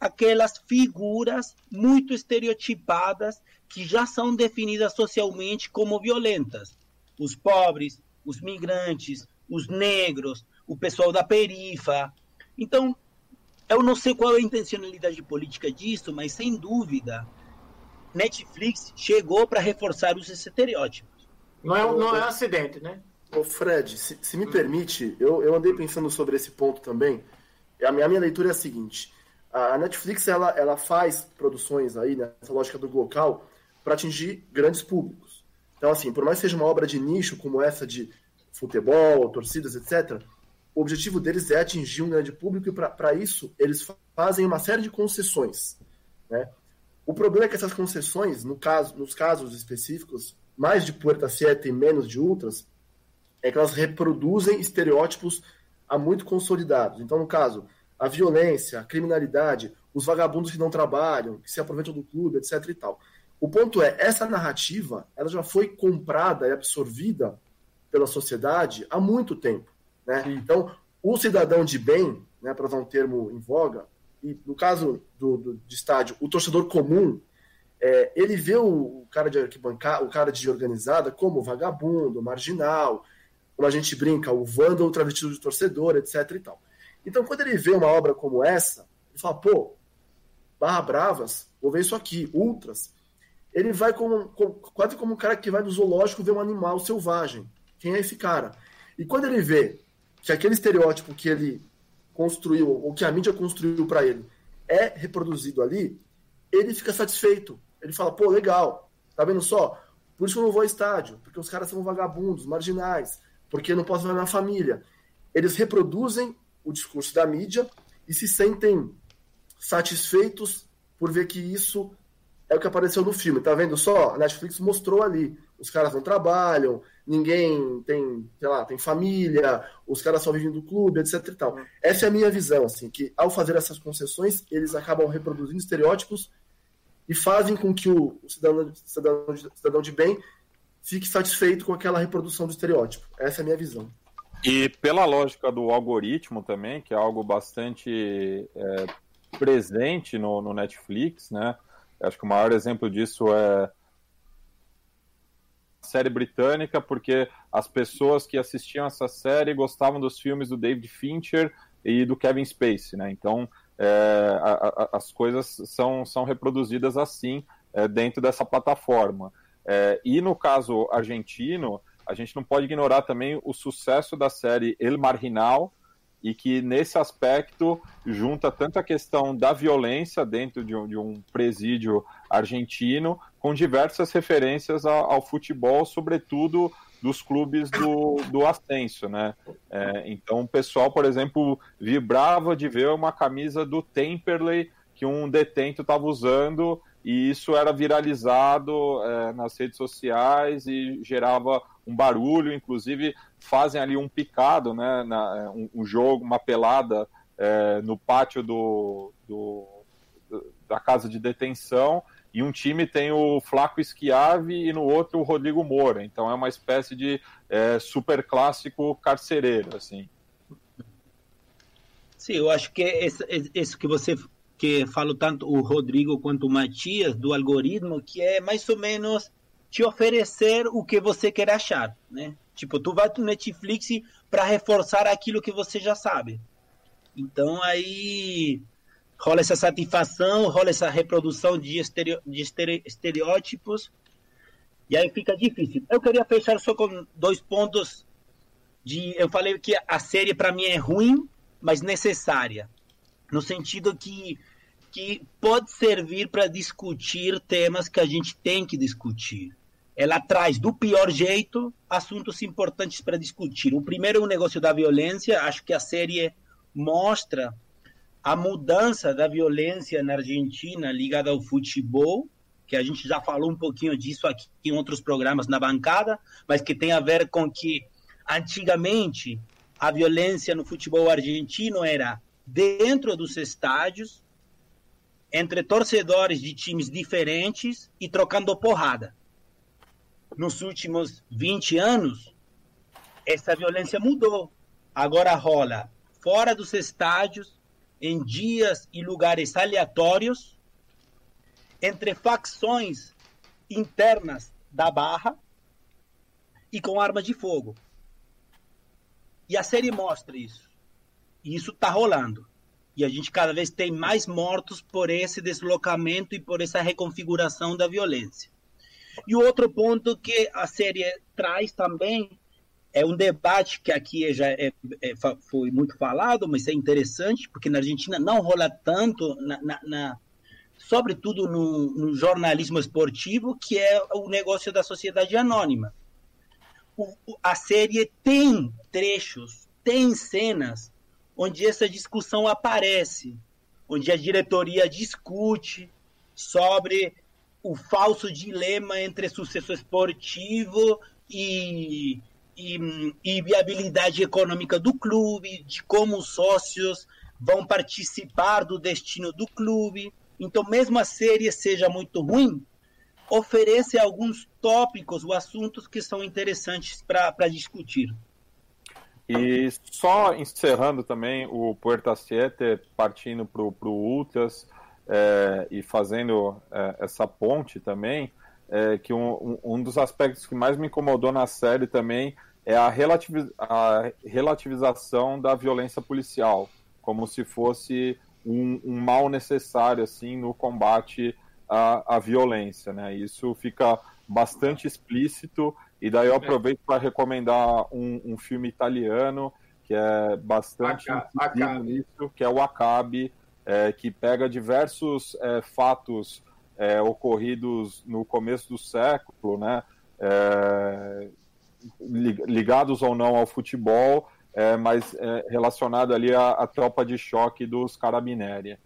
aquelas figuras muito estereotipadas que já são definidas socialmente como violentas. Os pobres, os migrantes, os negros, o pessoal da perifa. Então, eu não sei qual é a intencionalidade política disso, mas sem dúvida, Netflix chegou para reforçar os estereótipos. Não é, não é um acidente, né? Ô Fred, se, se me permite, eu, eu andei pensando sobre esse ponto também. A minha, a minha leitura é a seguinte: a Netflix ela, ela faz produções aí nessa lógica do local para atingir grandes públicos. Então, assim, por mais que seja uma obra de nicho como essa de futebol, torcidas, etc., o objetivo deles é atingir um grande público e para isso eles fazem uma série de concessões. Né? O problema é que essas concessões, no caso, nos casos específicos, mais de Puerta Siete e menos de Ultras, é que elas reproduzem estereótipos há muito consolidados. Então, no caso, a violência, a criminalidade, os vagabundos que não trabalham, que se aproveitam do clube, etc. e tal. O ponto é, essa narrativa, ela já foi comprada e absorvida pela sociedade há muito tempo. Né? Então, o cidadão de bem, né, para usar um termo em voga, e no caso do, do, de estádio, o torcedor comum, é, ele vê o cara de arquibancada, o cara de organizada como vagabundo, marginal, como a gente brinca, o vândalo travestido de torcedor, etc e tal. Então, quando ele vê uma obra como essa, ele fala, pô, Barra Bravas, vou ver isso aqui, Ultras, ele vai como, como, quase como um cara que vai no zoológico ver um animal selvagem. Quem é esse cara? E quando ele vê que aquele estereótipo que ele construiu, ou que a mídia construiu para ele, é reproduzido ali, ele fica satisfeito. Ele fala, pô, legal, tá vendo só? Por isso que eu não vou ao estádio, porque os caras são vagabundos, marginais, porque eu não posso ver na família. Eles reproduzem o discurso da mídia e se sentem satisfeitos por ver que isso é o que apareceu no filme. Tá vendo só? A Netflix mostrou ali. Os caras não trabalham, ninguém tem, sei lá, tem família, os caras só vivem do clube, etc e tal. Essa é a minha visão, assim, que ao fazer essas concessões, eles acabam reproduzindo estereótipos e fazem com que o, cidadão, cidadão, cidadão de bem fique satisfeito com aquela reprodução do estereótipo. Essa é a minha visão. E pela lógica do algoritmo também, que é algo bastante é, presente no, no, Netflix, né? Acho que o maior exemplo disso é série britânica, porque as pessoas que assistiam essa série gostavam dos filmes do David Fincher e do Kevin Spacey, né? Então é, a, a, as coisas são, são reproduzidas assim é, dentro dessa plataforma. É, e no caso argentino, a gente não pode ignorar também o sucesso da série El Marginal, e que nesse aspecto junta tanto a questão da violência dentro de um, de um presídio argentino, com diversas referências ao, ao futebol, sobretudo dos clubes do, do ascenso, né? É, então o pessoal, por exemplo, vibrava de ver uma camisa do Temperley que um detento estava usando e isso era viralizado é, nas redes sociais e gerava um barulho, inclusive fazem ali um picado, né, na, um, um, jogo, uma pelada é, no pátio do, do, da casa de detenção e um time tem o Flaco Schiavi e no outro o Rodrigo Moura, então é uma espécie de é, super clássico carcereiro, assim. Sim, eu acho que isso, isso que você que falo tanto o Rodrigo quanto o Matias do algoritmo, que é mais ou menos te oferecer o que você quer achar, né? Tipo, tu vai no Netflix para reforçar aquilo que você já sabe. Então aí rola essa satisfação, rola essa reprodução de, estereo, de estereótipos e aí fica difícil. Eu queria fechar só com dois pontos de eu falei que a série para mim é ruim, mas necessária, no sentido que que pode servir para discutir temas que a gente tem que discutir. Ela traz do pior jeito assuntos importantes para discutir. O primeiro é o negócio da violência. Acho que a série mostra a mudança da violência na Argentina ligada ao futebol, que a gente já falou um pouquinho disso aqui em outros programas na bancada, mas que tem a ver com que antigamente a violência no futebol argentino era dentro dos estádios, entre torcedores de times diferentes e trocando porrada. Nos últimos 20 anos, essa violência mudou. Agora rola fora dos estádios, em dias e lugares aleatórios, entre facções internas da barra e com armas de fogo. E a série mostra isso. E isso está rolando. E a gente cada vez tem mais mortos por esse deslocamento e por essa reconfiguração da violência. E o outro ponto que a série traz também é um debate que aqui já é, é, foi muito falado, mas é interessante, porque na Argentina não rola tanto, na, na, na sobretudo no, no, jornalismo esportivo, que é o negócio da sociedade anônima. O, a série tem trechos, tem cenas onde essa discussão aparece, onde a diretoria discute sobre o falso dilema entre sucesso esportivo e, e, e, viabilidade econômica do clube, de como os sócios vão participar do destino do clube. Então, mesmo a série seja muito ruim, oferece alguns tópicos ou assuntos que são interessantes para discutir. E só encerrando também o Puerta Siete, partindo para o Ultras é, e fazendo é, essa ponte também, é, que um, um dos aspectos que mais me incomodou na série também é a, relativiz a relativização da violência policial, como se fosse um, um mal necessário assim no combate à, à violência. Né? Isso fica bastante explícito e daí eu é. aproveito para recomendar um, um, filme italiano que é bastante nisso, que é o Acabe, é, que pega diversos é, fatos é, ocorridos no começo do século, né, é, ligados ou não ao futebol, é, mas relacionado ali à, à tropa de choque dos Carabinieri.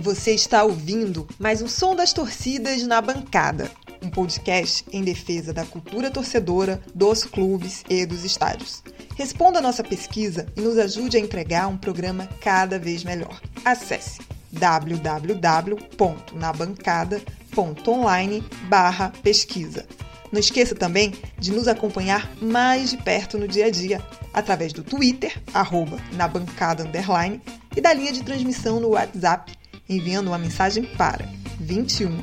Você está ouvindo mais um som das torcidas na bancada um podcast em defesa da cultura torcedora, dos clubes e dos estádios. Responda a nossa pesquisa e nos ajude a entregar um programa cada vez melhor. Acesse www.nabancada.online/pesquisa. Não esqueça também de nos acompanhar mais de perto no dia a dia, através do Twitter, arroba na bancada underline, e da linha de transmissão no WhatsApp, enviando uma mensagem para 21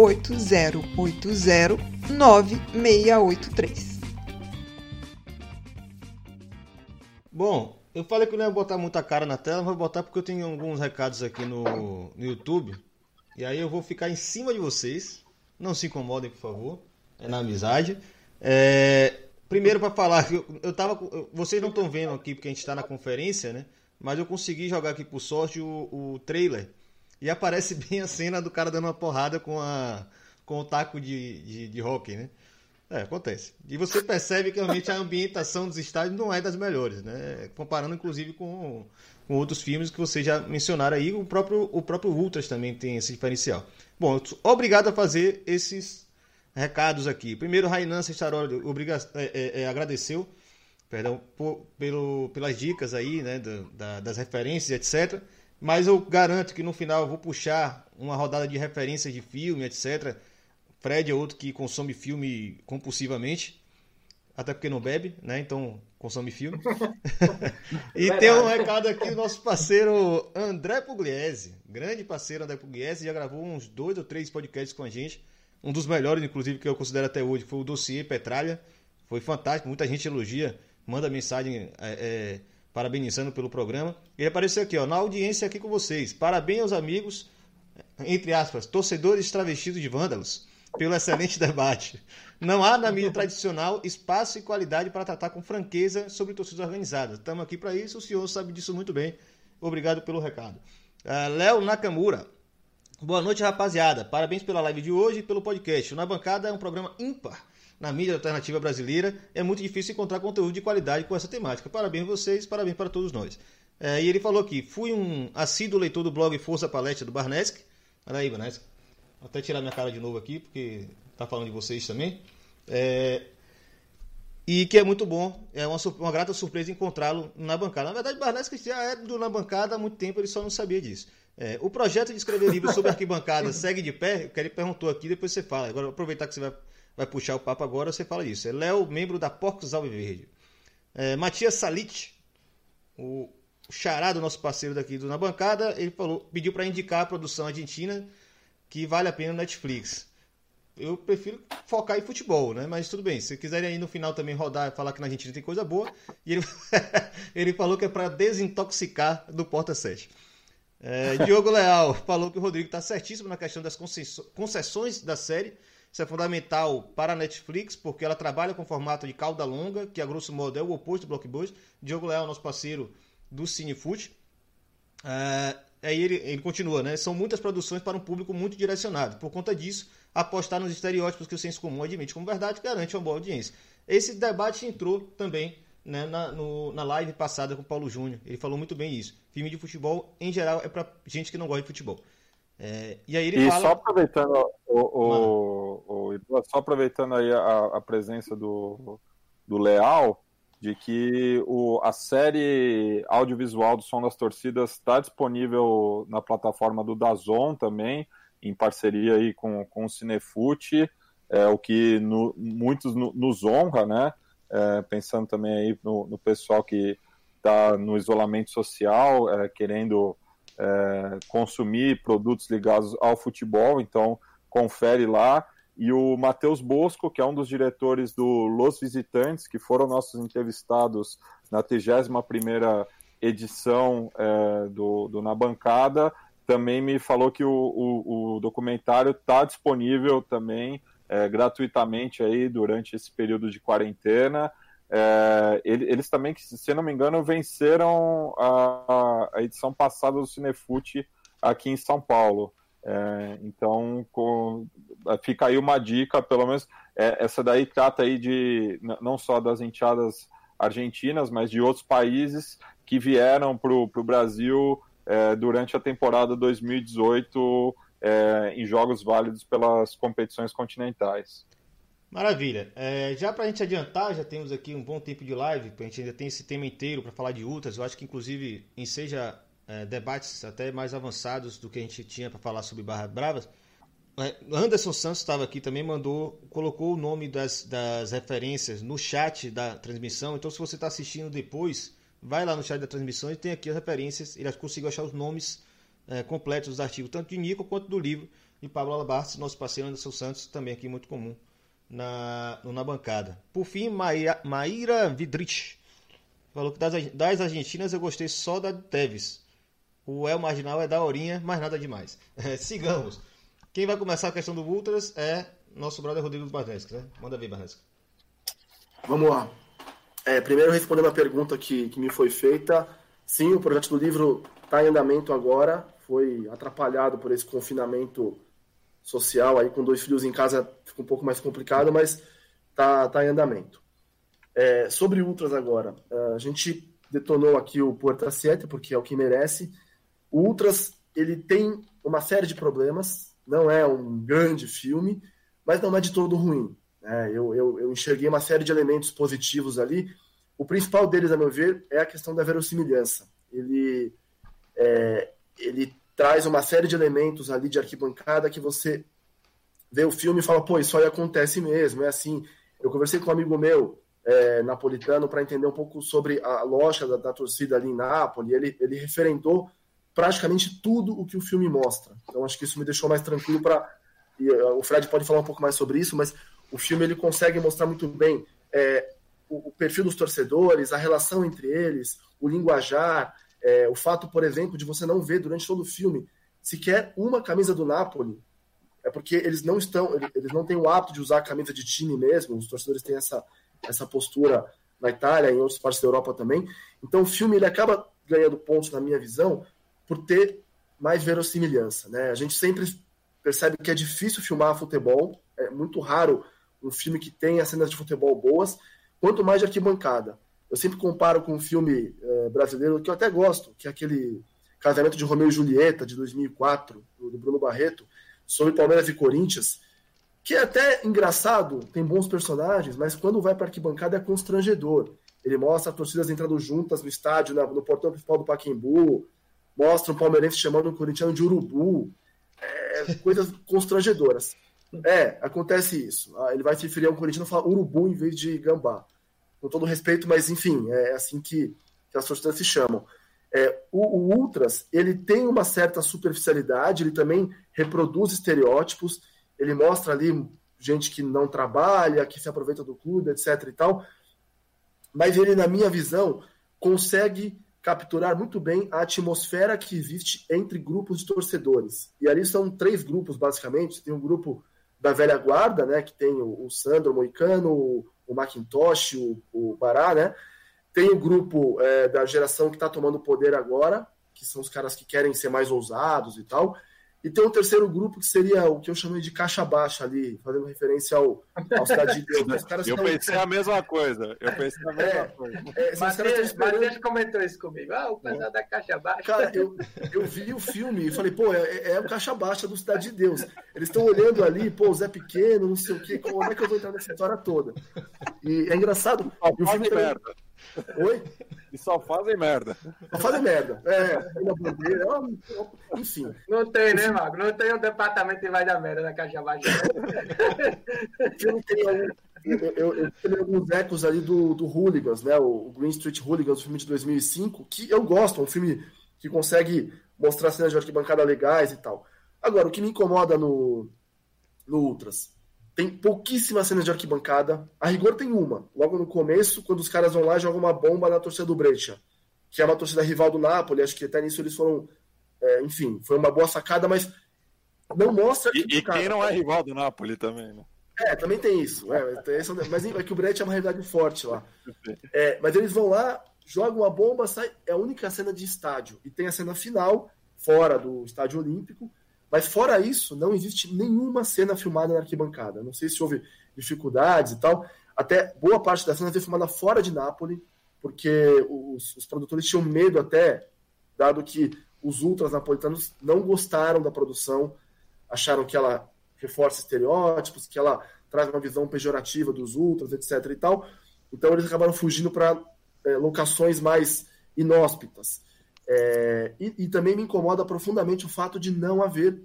98080 9683. Bom, eu falei que eu não ia botar muita cara na tela, vou botar porque eu tenho alguns recados aqui no, no YouTube. E aí eu vou ficar em cima de vocês. Não se incomodem, por favor é na amizade. É, primeiro para falar, eu, eu tava, vocês não estão vendo aqui porque a gente está na conferência, né? Mas eu consegui jogar aqui por sorte o, o trailer e aparece bem a cena do cara dando uma porrada com a com o taco de, de, de hockey, né? É, acontece. E você percebe que realmente a ambientação dos estádios não é das melhores, né? Comparando inclusive com, com outros filmes que vocês já mencionaram aí, o próprio, o próprio Ultras também tem esse diferencial. Bom, obrigado a fazer esses recados aqui. Primeiro, Rainan Cestaroli é, é, é, agradeceu perdão, por, pelo, pelas dicas aí, né, da, das referências, etc. Mas eu garanto que no final eu vou puxar uma rodada de referências de filme, etc. Fred é outro que consome filme compulsivamente, até porque não bebe, né? Então consome filme. e tem um recado aqui do nosso parceiro André Pugliese, grande parceiro André Pugliese, já gravou uns dois ou três podcasts com a gente. Um dos melhores, inclusive, que eu considero até hoje, foi o dossiê Petralha. Foi fantástico, muita gente elogia, manda mensagem é, é, parabenizando pelo programa. Ele apareceu aqui, ó, na audiência aqui com vocês. Parabéns aos amigos, entre aspas, torcedores travestidos de vândalos, pelo excelente debate. Não há na mídia tradicional espaço e qualidade para tratar com franqueza sobre torcidas organizadas. Estamos aqui para isso, o senhor sabe disso muito bem. Obrigado pelo recado. Uh, Léo Nakamura. Boa noite, rapaziada. Parabéns pela live de hoje e pelo podcast. Na Bancada é um programa ímpar na mídia alternativa brasileira. É muito difícil encontrar conteúdo de qualidade com essa temática. Parabéns a vocês, parabéns para todos nós. É, e ele falou aqui: fui um assíduo leitor do blog Força Palestra do Barnesk. Olha aí, Barnesk. Vou até tirar minha cara de novo aqui, porque tá falando de vocês também. É, e que é muito bom, é uma, uma grata surpresa encontrá-lo na bancada. Na verdade, Barnesk já é do na bancada há muito tempo, ele só não sabia disso. É, o projeto de escrever livros sobre arquibancada segue de pé? Que ele perguntou aqui, depois você fala. Agora, aproveitar que você vai, vai puxar o papo agora, você fala disso. É Léo, membro da Porcos Alviverde. É, Matias Salit, o xará do nosso parceiro daqui do Na Bancada, ele falou, pediu para indicar a produção argentina que vale a pena no Netflix. Eu prefiro focar em futebol, né? Mas tudo bem. Se quiserem aí no final também rodar falar que na Argentina tem coisa boa. E ele, ele falou que é para desintoxicar do Porta 7. É, Diogo Leal falou que o Rodrigo está certíssimo na questão das concessões da série. Isso é fundamental para a Netflix, porque ela trabalha com formato de cauda longa, que a grosso modo é o oposto do blockbuster. Diogo Leal, nosso parceiro do Cinefoot. É, aí ele, ele continua, né? São muitas produções para um público muito direcionado. Por conta disso, apostar nos estereótipos que o senso comum admite como verdade garante uma boa audiência. Esse debate entrou também né, na, no, na live passada com o Paulo Júnior. Ele falou muito bem isso. Filme de futebol, em geral, é para gente que não gosta de futebol. É, e aí ele e fala... só aproveitando o, o, o, só aproveitando aí a, a, presença do, do Leal, de que o, a série audiovisual do Som das Torcidas está disponível na plataforma do Dazon também, em parceria aí com, com o Cinefute, é, o que no, muitos no, nos honra, né? é, pensando também aí no, no pessoal que está no isolamento social, é, querendo é, consumir produtos ligados ao futebol, então confere lá. E o Matheus Bosco, que é um dos diretores do Los Visitantes, que foram nossos entrevistados na 31ª edição é, do, do Na Bancada, também me falou que o, o, o documentário está disponível também é, gratuitamente aí durante esse período de quarentena. É, eles também, se não me engano, venceram a, a edição passada do Cinefute aqui em São Paulo. É, então, com, fica aí uma dica, pelo menos é, essa daí trata aí de não só das enteadas argentinas, mas de outros países que vieram para o Brasil é, durante a temporada 2018 é, em jogos válidos pelas competições continentais. Maravilha. É, já para a gente adiantar, já temos aqui um bom tempo de live, a gente ainda tem esse tema inteiro para falar de ultras. Eu acho que inclusive enseja é, debates até mais avançados do que a gente tinha para falar sobre Barra Bravas. É, Anderson Santos estava aqui também, mandou, colocou o nome das, das referências no chat da transmissão. Então, se você está assistindo depois, vai lá no chat da transmissão e tem aqui as referências. Ele conseguiu achar os nomes é, completos dos artigos, tanto de Nico quanto do livro de Pablo Alabartes, nosso parceiro Anderson Santos, também aqui muito comum na, na bancada. Por fim, Maíra, Maíra Vidrich falou que das, das argentinas eu gostei só da Teves. O El Marginal é da horinha, mas nada demais. É, sigamos. Quem vai começar a questão do Ultras é nosso brother Rodrigo Barnesca, né? Manda ver, Barnesca. Vamos lá. É, primeiro, respondendo a pergunta que, que me foi feita. Sim, o projeto do livro está em andamento agora. Foi atrapalhado por esse confinamento social. Aí, com dois filhos em casa, fica um pouco mais complicado, mas está tá em andamento. É, sobre Ultras agora. A gente detonou aqui o Porta 7, porque é o que merece. O Ultras ele tem uma série de problemas, não é um grande filme, mas não é de todo ruim. Né? Eu, eu, eu enxerguei uma série de elementos positivos ali. O principal deles, a meu ver, é a questão da verossimilhança. Ele, é, ele traz uma série de elementos ali de arquibancada que você vê o filme e fala, pô, isso aí acontece mesmo, é assim. Eu conversei com um amigo meu, é, napolitano, para entender um pouco sobre a lógica da, da torcida ali em Nápoles. Ele, ele referendou praticamente tudo o que o filme mostra. Então acho que isso me deixou mais tranquilo para uh, o Fred pode falar um pouco mais sobre isso, mas o filme ele consegue mostrar muito bem é, o, o, perfil dos torcedores, a relação entre eles, o linguajar, é, o fato, por exemplo, de você não ver durante todo o filme sequer uma camisa do Napoli, é porque eles não estão, eles não têm o hábito de usar a camisa de time mesmo. Os torcedores têm essa essa postura na Itália, em outras partes da Europa também. Então o filme ele acaba ganhando pontos na minha visão por ter mais verossimilhança. Né? A gente sempre percebe que é difícil filmar futebol, é muito raro um filme que tenha cenas de futebol boas, quanto mais de arquibancada. Eu sempre comparo com um filme é, brasileiro que eu até gosto, que é aquele Casamento de Romeu e Julieta, de 2004, do Bruno Barreto, sobre Palmeiras e Corinthians, que é até engraçado, tem bons personagens, mas quando vai para arquibancada é constrangedor. Ele mostra torcidas entrando juntas no estádio, no portão principal do Paquembu, mostra um palmeirense chamando um corintiano de urubu, é, coisas constrangedoras. É, acontece isso. Ah, ele vai se referir a um corintiano e falar urubu em vez de gambá. Com todo respeito, mas enfim, é assim que, que as torcidas se chamam. É, o, o, Ultras, ele tem uma certa superficialidade, ele também reproduz estereótipos, ele mostra ali gente que não trabalha, que se aproveita do clube, etc e tal, mas ele, na minha visão, consegue capturar muito bem a atmosfera que existe entre grupos de torcedores. E ali são três grupos, basicamente. Tem um grupo da velha guarda, né, que tem o, o Sandro Moicano, o, o Macintosh, o, o Bará, né? Tem o grupo é, da geração que está tomando poder agora, que são os caras que querem ser mais ousados e tal. E tem um terceiro grupo que seria o que eu chamei de caixa baixa ali, fazendo referência ao, ao Cidade de Deus. Os caras eu estão... pensei a mesma coisa. Eu pensei a mesma é, coisa. É, Matheus, Matheus comentou isso comigo. Ah, o pessoal da caixa baixa. Cara, eu, eu vi o filme e falei, pô, é, é o caixa baixa do Cidade de Deus. Eles estão olhando ali, pô, o Zé Pequeno, não sei o quê, como é que eu vou entrar nessa história toda? E é engraçado. E o filme merda. Oi? E só fazem merda. Só fazem merda. É, na bandeira, enfim. Não tem, né, Mago? Não tem um departamento que vai dar merda na caixa baixa. eu, tenho, eu, eu, eu tenho alguns ecos ali do, do Hooligans, né? O Green Street Hooligans, o filme de 2005, que eu gosto, é um filme que consegue mostrar cenas de arquibancada legais e tal. Agora, o que me incomoda no, no Ultras tem pouquíssimas cenas de arquibancada. A rigor tem uma. Logo no começo, quando os caras vão lá e jogam uma bomba na torcida do Brescia, que é uma torcida rival do Napoli. Acho que até nisso eles foram. É, enfim, foi uma boa sacada, mas não mostra. E, e quem não é rival do Napoli também, né? É, também tem isso. É, mas é que o Brescia é uma realidade forte lá. É, mas eles vão lá, jogam a bomba, sai. É a única cena de estádio. E tem a cena final, fora do estádio olímpico mas fora isso, não existe nenhuma cena filmada na arquibancada. Não sei se houve dificuldades e tal. Até boa parte da cena foi filmada fora de Nápoles, porque os, os produtores tinham medo até, dado que os ultras napolitanos não gostaram da produção, acharam que ela reforça estereótipos, que ela traz uma visão pejorativa dos ultras, etc. e tal. Então eles acabaram fugindo para é, locações mais inóspitas. É, e, e, também me incomoda profundamente o fato de não haver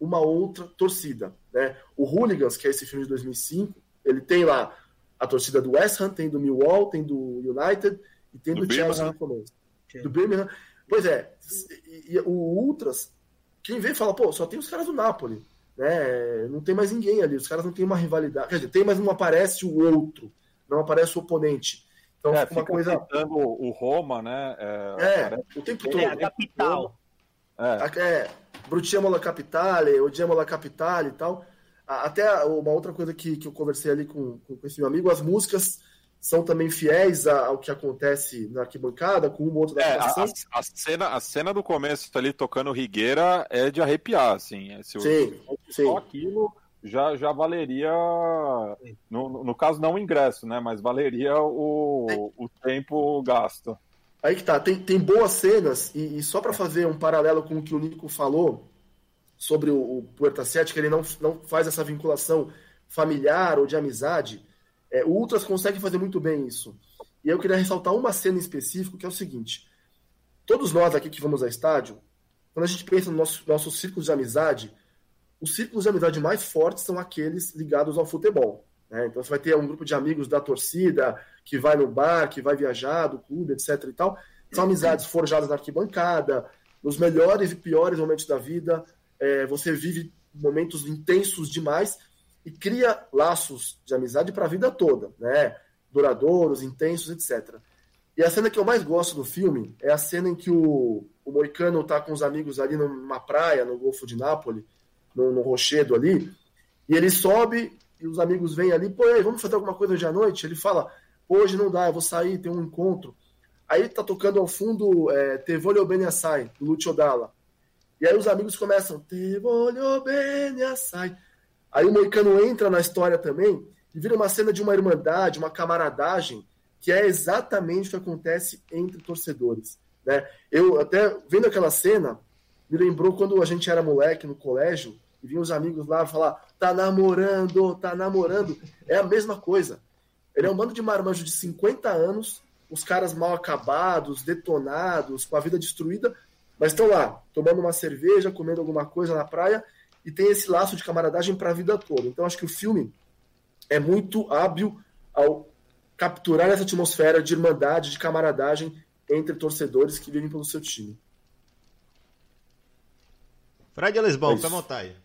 uma outra torcida. Né? O Hooligans, que é esse filme de 2005, ele tem lá a torcida do West Ham, tem do Millwall, tem do United e tem do, do Chelsea no começo. Do Birmingham. Pois é, e, e, o Ultras, quem vê fala, pô, só tem os caras do Napoli. Né? Não tem mais ninguém ali, os caras não têm uma rivalidade. Quer dizer, tem, mas não aparece o outro, não aparece o oponente. Então é, fica uma coisa. o Roma, né? É, é o tempo todo. É a capital. É. é. Brutiamo la Capitale, Odiamo la Capitale e tal. Até uma outra coisa que, que eu conversei ali com, com esse meu amigo, as músicas são também fiéis ao que acontece na arquibancada, com uma outra é, a, a, cena, a cena do começo ali tocando Rigueira é de arrepiar, assim. Se sim, sim. Só aquilo já, já valeria, no, no caso não o ingresso, né, mas valeria o, o tempo gasto. Aí que tá, tem, tem boas cenas, e, e só para fazer um paralelo com o que o Nico falou sobre o, o Puerta 7, que ele não, não faz essa vinculação familiar ou de amizade, é, o Ultras consegue fazer muito bem isso. E eu queria ressaltar uma cena em específico, que é o seguinte: todos nós aqui que vamos ao estádio, quando a gente pensa nos nosso, nossos círculos de amizade, os círculos de amizade mais fortes são aqueles ligados ao futebol. Né? Então você vai ter um grupo de amigos da torcida, que vai no bar, que vai viajar, do clube, etc. e tal. São amizades forjadas na arquibancada, nos melhores e piores momentos da vida. É, você vive momentos intensos demais e cria laços de amizade para a vida toda, né? Duradouros, intensos, etc. E a cena que eu mais gosto do filme é a cena em que o, o Moicano está com os amigos ali numa praia, no Golfo de Nápoles, no, no Rochedo ali, e ele sobe e os amigos vêm ali, pô, vamos fazer alguma coisa hoje à noite? Ele fala, hoje não dá, eu vou sair, tem um encontro. Aí tá tocando ao fundo é, Te voglio bene do Lucio Dalla. E aí os amigos começam, Te voglio bene. Aí o Moicano entra na história também e vira uma cena de uma irmandade, uma camaradagem, que é exatamente o que acontece entre torcedores. Né? Eu até vendo aquela cena, me lembrou quando a gente era moleque no colégio, e vinha os amigos lá falar, tá namorando, tá namorando. É a mesma coisa. Ele é um bando de marmanjo de 50 anos, os caras mal acabados, detonados, com a vida destruída, mas estão lá, tomando uma cerveja, comendo alguma coisa na praia, e tem esse laço de camaradagem para a vida toda. Então acho que o filme é muito hábil ao capturar essa atmosfera de irmandade, de camaradagem entre torcedores que vivem pelo seu time. Fred Lisbon, fica à vontade.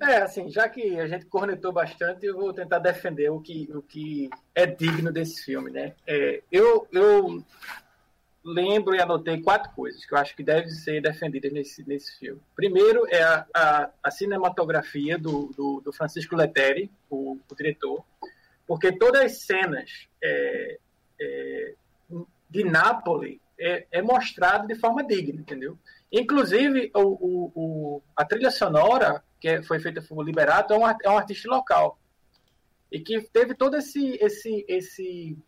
É, assim, já que a gente cornetou bastante, eu vou tentar defender o que, o que é digno desse filme, né? É, eu, eu lembro e anotei quatro coisas que eu acho que devem ser defendidas nesse, nesse filme. Primeiro é a, a, a cinematografia do, do, do, Francisco Letteri, o, o, diretor, porque todas as cenas é, é, de Nápoles é, é mostrado de forma digna, entendeu? Inclusive, o, o, o, a trilha sonora que foi feita por Liberato, é um, é um artista local. E que teve todo esse, esse, esse,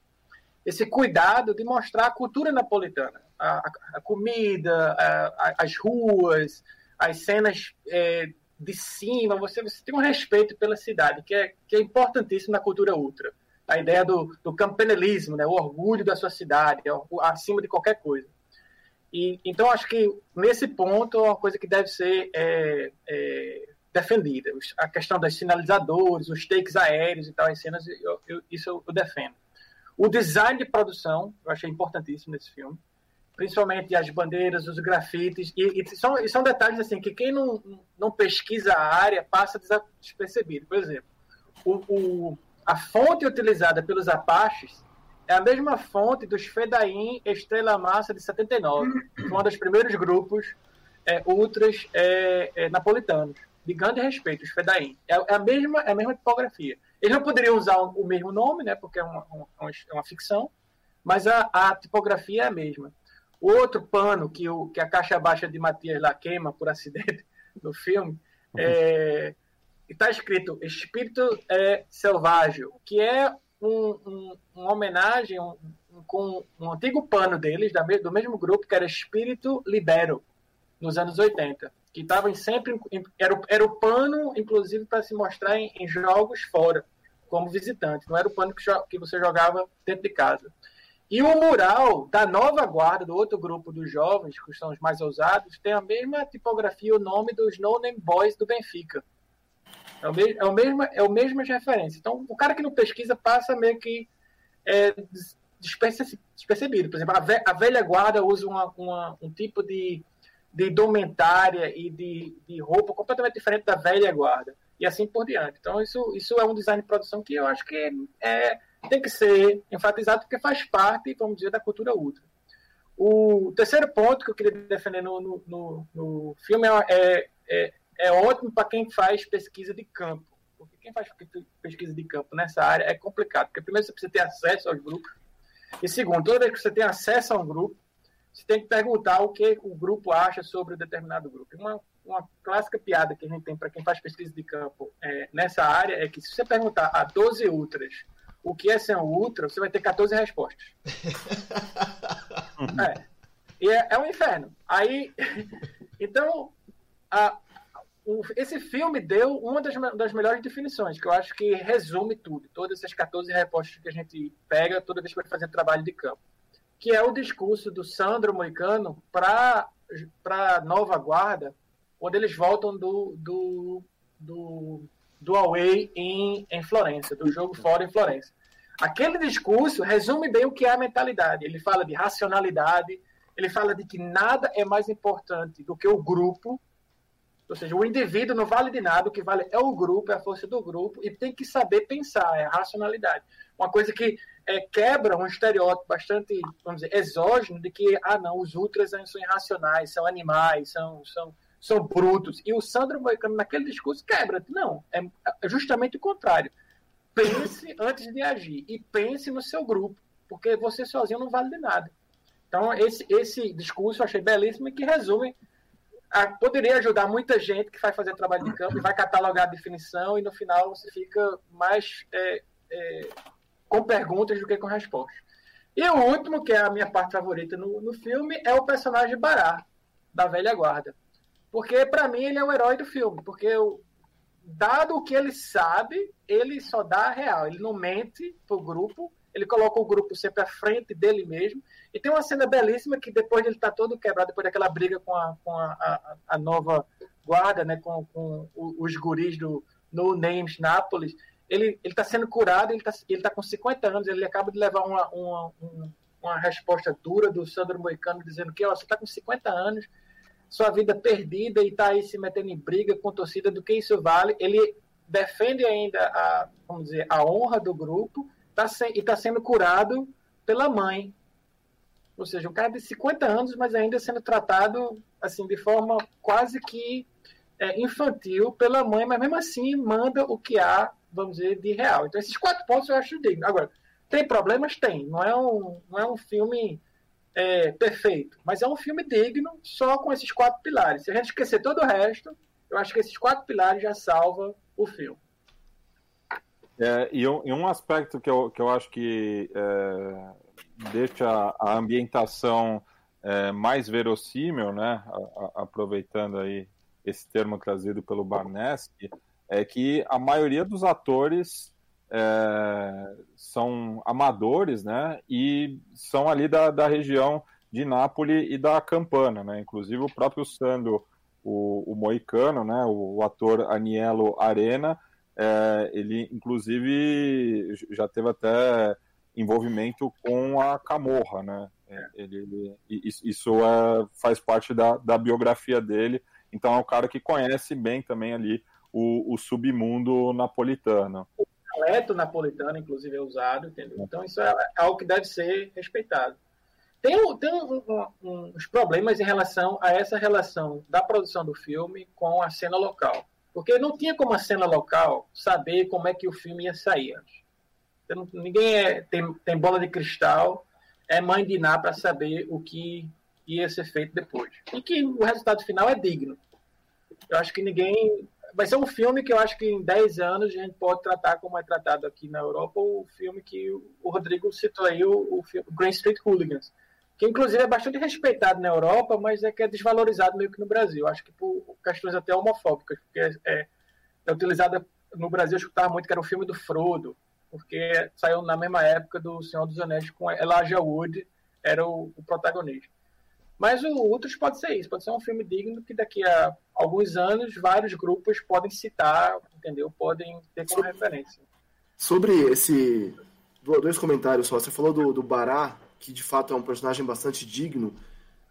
esse cuidado de mostrar a cultura napolitana. A, a, a comida, a, as ruas, as cenas é, de cima. Você, você tem um respeito pela cidade, que é, que é importantíssimo na cultura ultra. A ideia do, do campanilismo, né? o orgulho da sua cidade, acima de qualquer coisa. E, então, acho que nesse ponto é uma coisa que deve ser é, é, defendida. A questão dos sinalizadores, os takes aéreos e tal, as cenas, eu, eu, isso eu, defendo. O design de produção, eu achei importantíssimo nesse filme. Principalmente as bandeiras, os grafites. E, e, são, e são detalhes assim que quem não, não pesquisa a área passa despercebido. Por exemplo, o, o, a fonte utilizada pelos Apaches é a mesma fonte dos Fedain Estrela Massa de 79, um dos primeiros grupos é, ultras é, é, napolitanos de grande respeito, os Fedain. É, é, a mesma, é a mesma tipografia. Eles não poderiam usar o, mesmo nome, né, porque é uma, uma, é uma ficção, mas a, a, tipografia é a mesma. O outro pano que, o, que a caixa baixa de Matias lá queima por acidente no filme é, está escrito Espírito é, Selvagem, que é um, um, uma homenagem um, com um antigo pano deles, da, do mesmo grupo, que era Espírito Libero, nos anos 80 que estavam sempre era, era o pano, inclusive, para se mostrar em, em, jogos fora, como visitante. Não era o pano que, que você jogava dentro de casa. E o mural da nova guarda, do outro grupo dos jovens, que são os mais ousados, tem a mesma tipografia, o nome dos No Name Boys do Benfica. É o, mesmo, é, o mesmo, é o mesmo referência. Então, o cara que não pesquisa passa meio que é, despercebido. Por exemplo, a, velha guarda usa uma, uma, um tipo de, de indumentária e de, de roupa completamente diferente da velha guarda. E assim por diante. Então, isso, isso é um design de produção que eu acho que é, tem que ser enfatizado porque faz parte, vamos dizer, da cultura ultra. O terceiro ponto que eu queria defender no, no, no, no filme é, é, é ótimo para quem faz pesquisa de campo. Porque quem faz pesquisa de campo nessa área é complicado. Porque primeiro você precisa ter acesso aos grupos. E segundo, toda vez que você tem acesso a um grupo, você tem que perguntar o que o grupo acha sobre um determinado grupo. Uma, uma clássica piada que a gente tem para quem faz pesquisa de campo é, nessa área é que se você perguntar a 12 ultras o que é ser um ultra, você vai ter 14 respostas. é. E é, é um inferno. Aí, então, a, esse filme deu uma das, das, melhores definições, que eu acho que resume tudo, todas essas 14 respostas que a gente pega toda vez que vai fazer trabalho de campo, que é o discurso do Sandro Moicano para a nova guarda, quando eles voltam do, do, do, do away em, em Florença, do jogo fora em Florença. Aquele discurso resume bem o que é a mentalidade. Ele fala de racionalidade, ele fala de que nada é mais importante do que o grupo, ou seja, o indivíduo não vale de nada, o que vale é o grupo, é a força do grupo, e tem que saber pensar, é a racionalidade. Uma coisa que é, quebra um estereótipo bastante, vamos dizer, exógeno de que, ah, não, os ultras são irracionais, são animais, são, são, são brutos. E o Sandro Moicano, naquele discurso, quebra. Não, é, é justamente o contrário. Pense antes de agir e pense no seu grupo, porque você sozinho não vale de nada. Então, esse, esse discurso eu achei belíssimo e que resume poderia ajudar muita gente que vai fazer trabalho de campo e vai catalogar a definição e no final você fica mais é, é, com perguntas do que com respostas. E o último, que é a minha parte favorita no, no filme, é o personagem Bará, da velha guarda. Porque, para mim, ele é o herói do filme. Porque, eu, dado o que ele sabe, ele só dá a real. Ele não mente pro grupo, ele coloca o grupo sempre à frente dele mesmo. E tem uma cena belíssima que depois ele está todo quebrado, depois daquela briga com a, com a, a, a nova guarda, né, com, com os guris do No Names Nápoles, ele está sendo curado, ele está ele tá com 50 anos, ele acaba de levar uma, uma, uma resposta dura do Sandro Moicano dizendo que ó, você está com 50 anos, sua vida perdida e está aí se metendo em briga com torcida, do que isso vale? Ele defende ainda a, vamos dizer, a honra do grupo tá se, e está sendo curado pela mãe, ou seja, um cara de 50 anos, mas ainda sendo tratado assim de forma quase que é, infantil pela mãe, mas mesmo assim manda o que há, vamos dizer, de real. Então esses quatro pontos eu acho digno. Agora, tem problemas? Tem. Não é um, não é um filme é, perfeito, mas é um filme digno só com esses quatro pilares. Se a gente esquecer todo o resto, eu acho que esses quatro pilares já salva o filme. É, e, um, e, um, aspecto que eu, que eu acho que é, deixa a ambientação é, mais verossímil, né, a, a, aproveitando aí esse termo trazido pelo Barneski, é que a maioria dos atores é, são amadores, né, e são ali da, da região de Nápoles e da Campana, né, inclusive o próprio Sando, o, o moicano, né, o, o ator Anielo Arena, é, ele inclusive já teve até envolvimento com a Camorra, né? É, ele, ele, isso é, faz parte da, da biografia dele, então é um cara que conhece bem também ali o, o submundo napolitano. O dialeto napolitano, inclusive, é usado, entendeu? Então isso é algo que deve ser respeitado. Tem, tem um, um, uns problemas em relação a essa relação da produção do filme com a cena local. Porque não tinha como a cena local saber como é que o filme ia sair antes. Não, ninguém é, tem, tem bola de cristal, é mãe de Ná para saber o que ia ser feito depois. E que o resultado final é digno. Eu acho que ninguém. Vai ser um filme que eu acho que em 10 anos a gente pode tratar como é tratado aqui na Europa o filme que o Rodrigo citou aí, o, o, o Green Street Hooligans. Que inclusive é bastante respeitado na Europa, mas é que é desvalorizado meio que no Brasil. Acho que por questões até homofóbicas, porque é, é, utilizada no Brasil, eu escutava muito que era o filme do Frodo, porque saiu na mesma época do Senhor dos Anéis com Elijah Wood, era o, o protagonista. Mas o Ultras pode ser isso, pode ser um filme digno que daqui a alguns anos vários grupos podem citar, entendeu? Podem ter como sobre, referência. Sobre esse. Dois comentários só. Você falou do, do Bará, que de fato é um personagem bastante digno,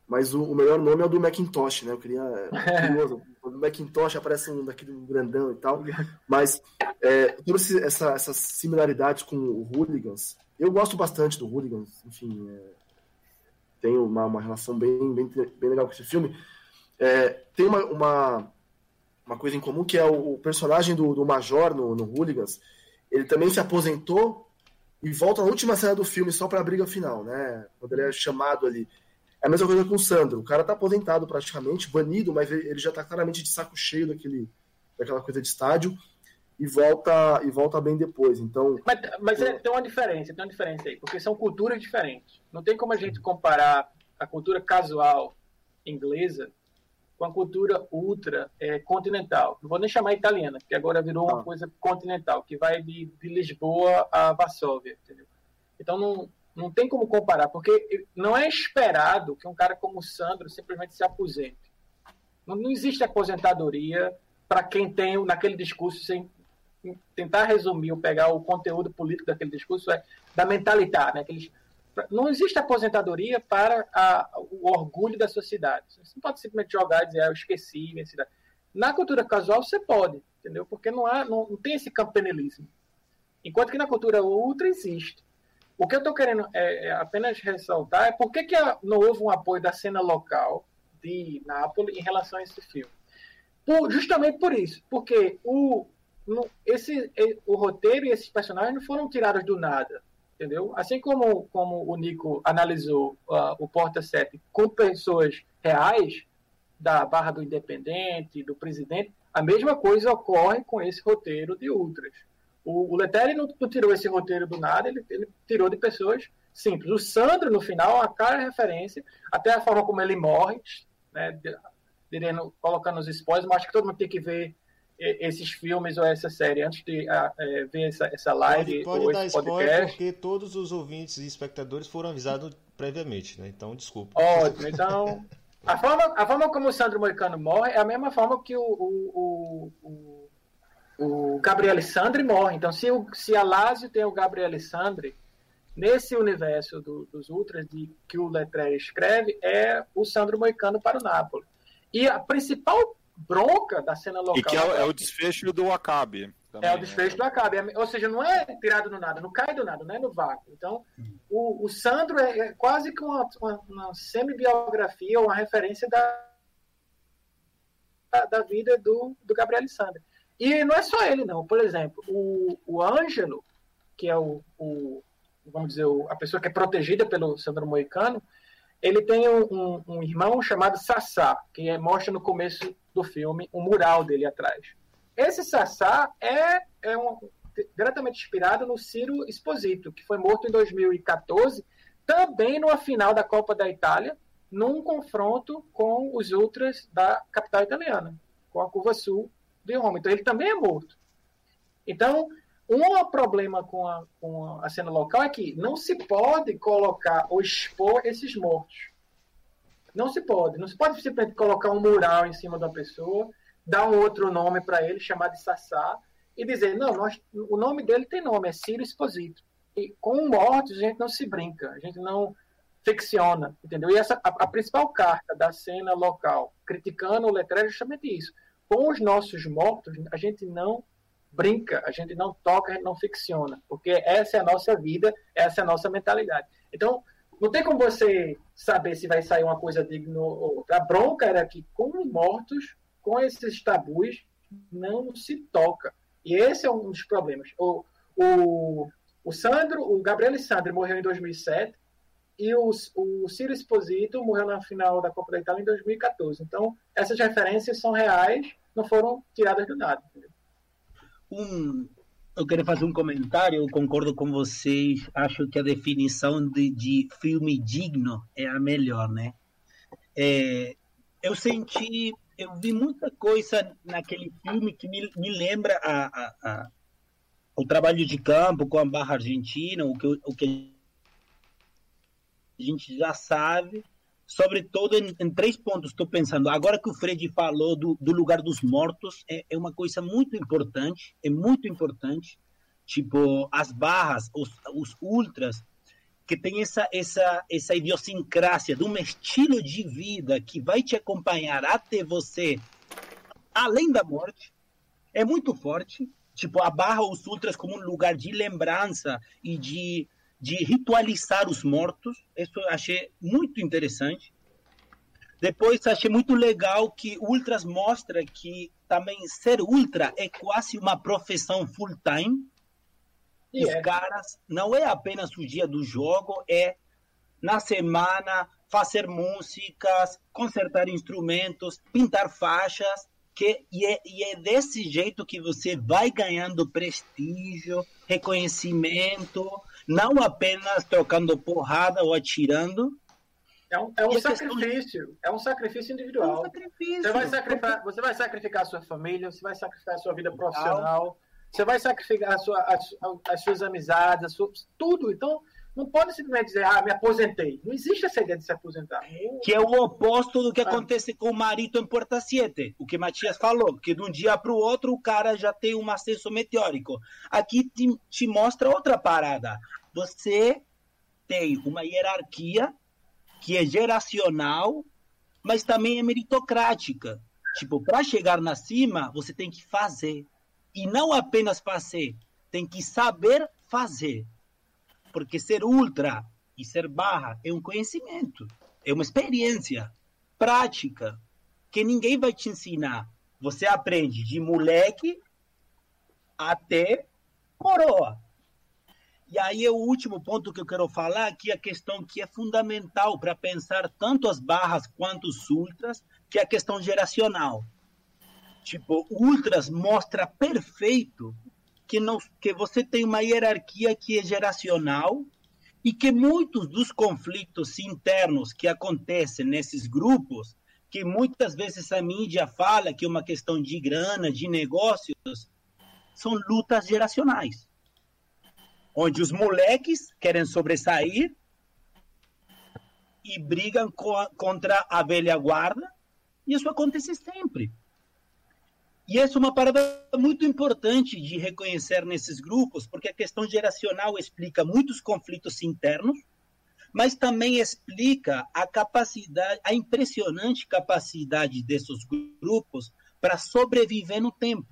mas o, o melhor nome é o do Macintosh, né? Eu queria. É curioso. o Macintosh aparece um daquele grandão e tal. Mas é, todas essa, essas similaridades com o Hooligans, eu gosto bastante do Hooligans, enfim. É, tenho uma, uma relação bem, bem, bem legal com esse filme. É, tem uma, uma, uma, coisa em comum que é o, o personagem do, do Major no, no Hooligans. Ele também se aposentou e volta na última cena do filme só para a briga final, né? Quando ele é chamado ali. É a mesma coisa com o Sandro. O cara tá aposentado praticamente, banido, mas ele já tá claramente de saco cheio daquele, daquela coisa de estádio e volta e volta bem depois. Então, mas, mas é, tem uma diferença, tem uma diferença aí, porque são culturas diferentes. Não tem como a gente comparar a cultura casual inglesa com a cultura ultra é, continental. Não vou nem chamar italiana, que agora virou uma ah. coisa continental, que vai de, de Lisboa a Varsóvia, entendeu? Então não, não tem como comparar, porque não é esperado que um cara como o Sandro simplesmente se aposente. Não, não existe aposentadoria para quem tem naquele discurso sem tentar resumir ou pegar o conteúdo político daquele discurso é da mentalidade, né? Aqueles, não existe aposentadoria para a, o orgulho da sociedade. Você não pode simplesmente jogar e dizer, ah, eu esqueci, minha cidade. Na cultura casual você pode, entendeu? Porque não, há, não, não tem esse campenelismo. Enquanto que na cultura ultra existe. O que eu estou querendo é, é, apenas ressaltar é por que, que não houve um apoio da cena local de Nápoles em relação a esse filme. Por, justamente por isso, porque o, esse, o roteiro e esses personagens não foram tirados do nada, entendeu? Assim como, como o Nico analisou uh, o Porta 7 com pessoas reais, da Barra do Independente, do presidente, a mesma coisa ocorre com esse roteiro de Ultras. O, o Leteri não, não, tirou esse roteiro do nada, ele, ele, tirou de pessoas simples. O Sandro, no final, é uma clara referência, até a forma como ele morre, né, direndo, colocando os spoilers, mas acho que todo mundo tem que ver esses filmes ou essa série antes de é, ver essa, essa live pode, pode dar spoiler porque todos os ouvintes e espectadores foram avisados previamente, né? Então, desculpa. Ótimo. Então, a forma, a forma como o Sandro Moicano morre é a mesma forma que o, o, o, o Gabriel Alessandri morre. Então, se, o, se a Lazio tem o Gabriel Alessandri, nesse universo do, dos Ultras de, que o Letré escreve, é o Sandro Moicano para o Napoli. E a principal bronca da cena local. E que é, é o desfecho do Acabe. Também, é o desfecho né? do Acabe. É, ou seja, não é tirado do nada, não cai do nada, não é no vácuo. Então, o, o Sandro é, é, quase que uma, uma, uma semi-biografia ou uma referência da, da, da, vida do, do Gabriel Sandro. E não é só ele, não. Por exemplo, o, o Ângelo, que é o, o vamos dizer, a pessoa que é protegida pelo Sandro Moicano, ele tem um, um, um irmão chamado Sassá, que é, mostra no começo do filme um mural dele atrás. Esse Sassá é, é um, diretamente inspirado no Ciro Esposito, que foi morto em 2014, também numa final da Copa da Itália, num confronto com os ultras da capital italiana, com a curva sul de Roma. Então ele também é morto. Então, um problema com a, com a cena local é que não se pode colocar ou expor esses mortos. Não se pode. Não se pode simplesmente colocar um mural em cima da pessoa, dar um outro nome para ele, chamar de Sassá, e dizer, não, nós, o nome dele tem nome, é Ciro Exposito. E com mortos a gente não se brinca, a gente não ficciona, entendeu? E essa, a, a principal carta da cena local, criticando o letreiro, é justamente isso. Com os nossos mortos, a gente não brinca, a gente não toca, a gente não ficciona, porque essa é a nossa vida, essa é a nossa mentalidade. Então, não tem como você saber se vai sair uma coisa digna ou outra. A bronca era que com os mortos, com esses tabus, não se toca. E esse é um dos problemas. O, o, o Sandro, o Gabriel Sandro morreu em 2007 e o, o Ciro Esposito morreu na final da Copa da Itália em 2014. Então, essas referências são reais, não foram tiradas do nada. Um, eu quero fazer um comentário, eu concordo com vocês, acho que a definição de, de filme digno é a melhor, né? É, eu senti, eu vi muita coisa naquele filme que me, me lembra a, a, a o trabalho de campo com a Barra Argentina, o que, o que a gente já sabe, sobretudo em, em três pontos. Estou pensando, agora que o Fred falou do, do lugar dos mortos, é, é, uma coisa muito importante, é muito importante. Tipo, as barras, os, os ultras, que tem essa, essa, essa idiosincrasia de um estilo de vida que vai te acompanhar até você, além da morte, é muito forte tipo, a Barra os Ultras como um lugar de lembrança e de, de ritualizar os mortos. Isso eu achei muito interessante. Depois achei muito legal que Ultras mostra que também ser ultra é quase uma profissão full time. E Os é. caras não é apenas o dia do jogo, é na semana fazer músicas, consertar instrumentos, pintar faixas que, e, é, e é desse jeito que você vai ganhando prestígio, reconhecimento, não apenas trocando porrada ou atirando. É um, é um sacrifício, questão... é um sacrifício individual. É um sacrifício. Você, vai sacrificar, você vai sacrificar a sua família, você vai sacrificar a sua vida profissional, você vai sacrificar a sua, as, as suas amizades, a sua, tudo. Então, não pode simplesmente dizer, ah, me aposentei. Não existe essa ideia de se aposentar. Que é o oposto do que acontece com o marido em Porta 7. O que Matias falou, que de um dia para o outro o cara já tem um ascenso meteórico. Aqui te, te mostra outra parada. Você tem uma hierarquia que é geracional, mas também é meritocrática. Tipo, para chegar na cima, você tem que fazer. E não apenas fazer, tem que saber fazer. Porque ser ultra e ser barra é um conhecimento, é uma experiência prática que ninguém vai te ensinar. Você aprende de moleque até coroa. E aí é o último ponto que eu quero falar, que é a questão que é fundamental para pensar tanto as barras quanto os ultras, que é a questão geracional. Tipo, ultras mostra perfeito que, não, que você tem uma hierarquia que é geracional e que muitos dos conflitos internos que acontecem nesses grupos, que muitas vezes a mídia fala que é uma questão de grana, de negócios, são lutas geracionais. Onde os moleques querem sobressair e brigam co contra a velha guarda, e isso acontece sempre. E essa é uma parada muito importante de reconhecer nesses grupos, porque a questão geracional explica muitos conflitos internos, mas também explica a capacidade, a impressionante capacidade desses grupos para sobreviver no tempo.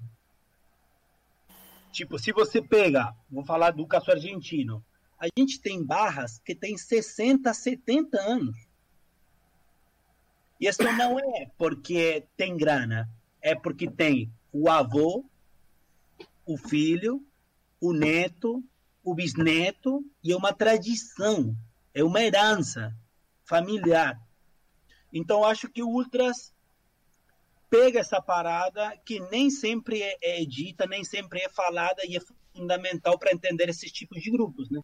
Tipo, se você pega, vou falar do caso argentino, a gente tem barras que tem 60, 70 anos. E isso não é porque tem grana, é porque tem o avô, o filho, o neto, o bisneto, e é uma tradição, é uma herança familiar. Então, acho que o Ultras pega essa parada que nem sempre é, é dita, nem sempre é falada e é fundamental para entender esses tipos de grupos, né?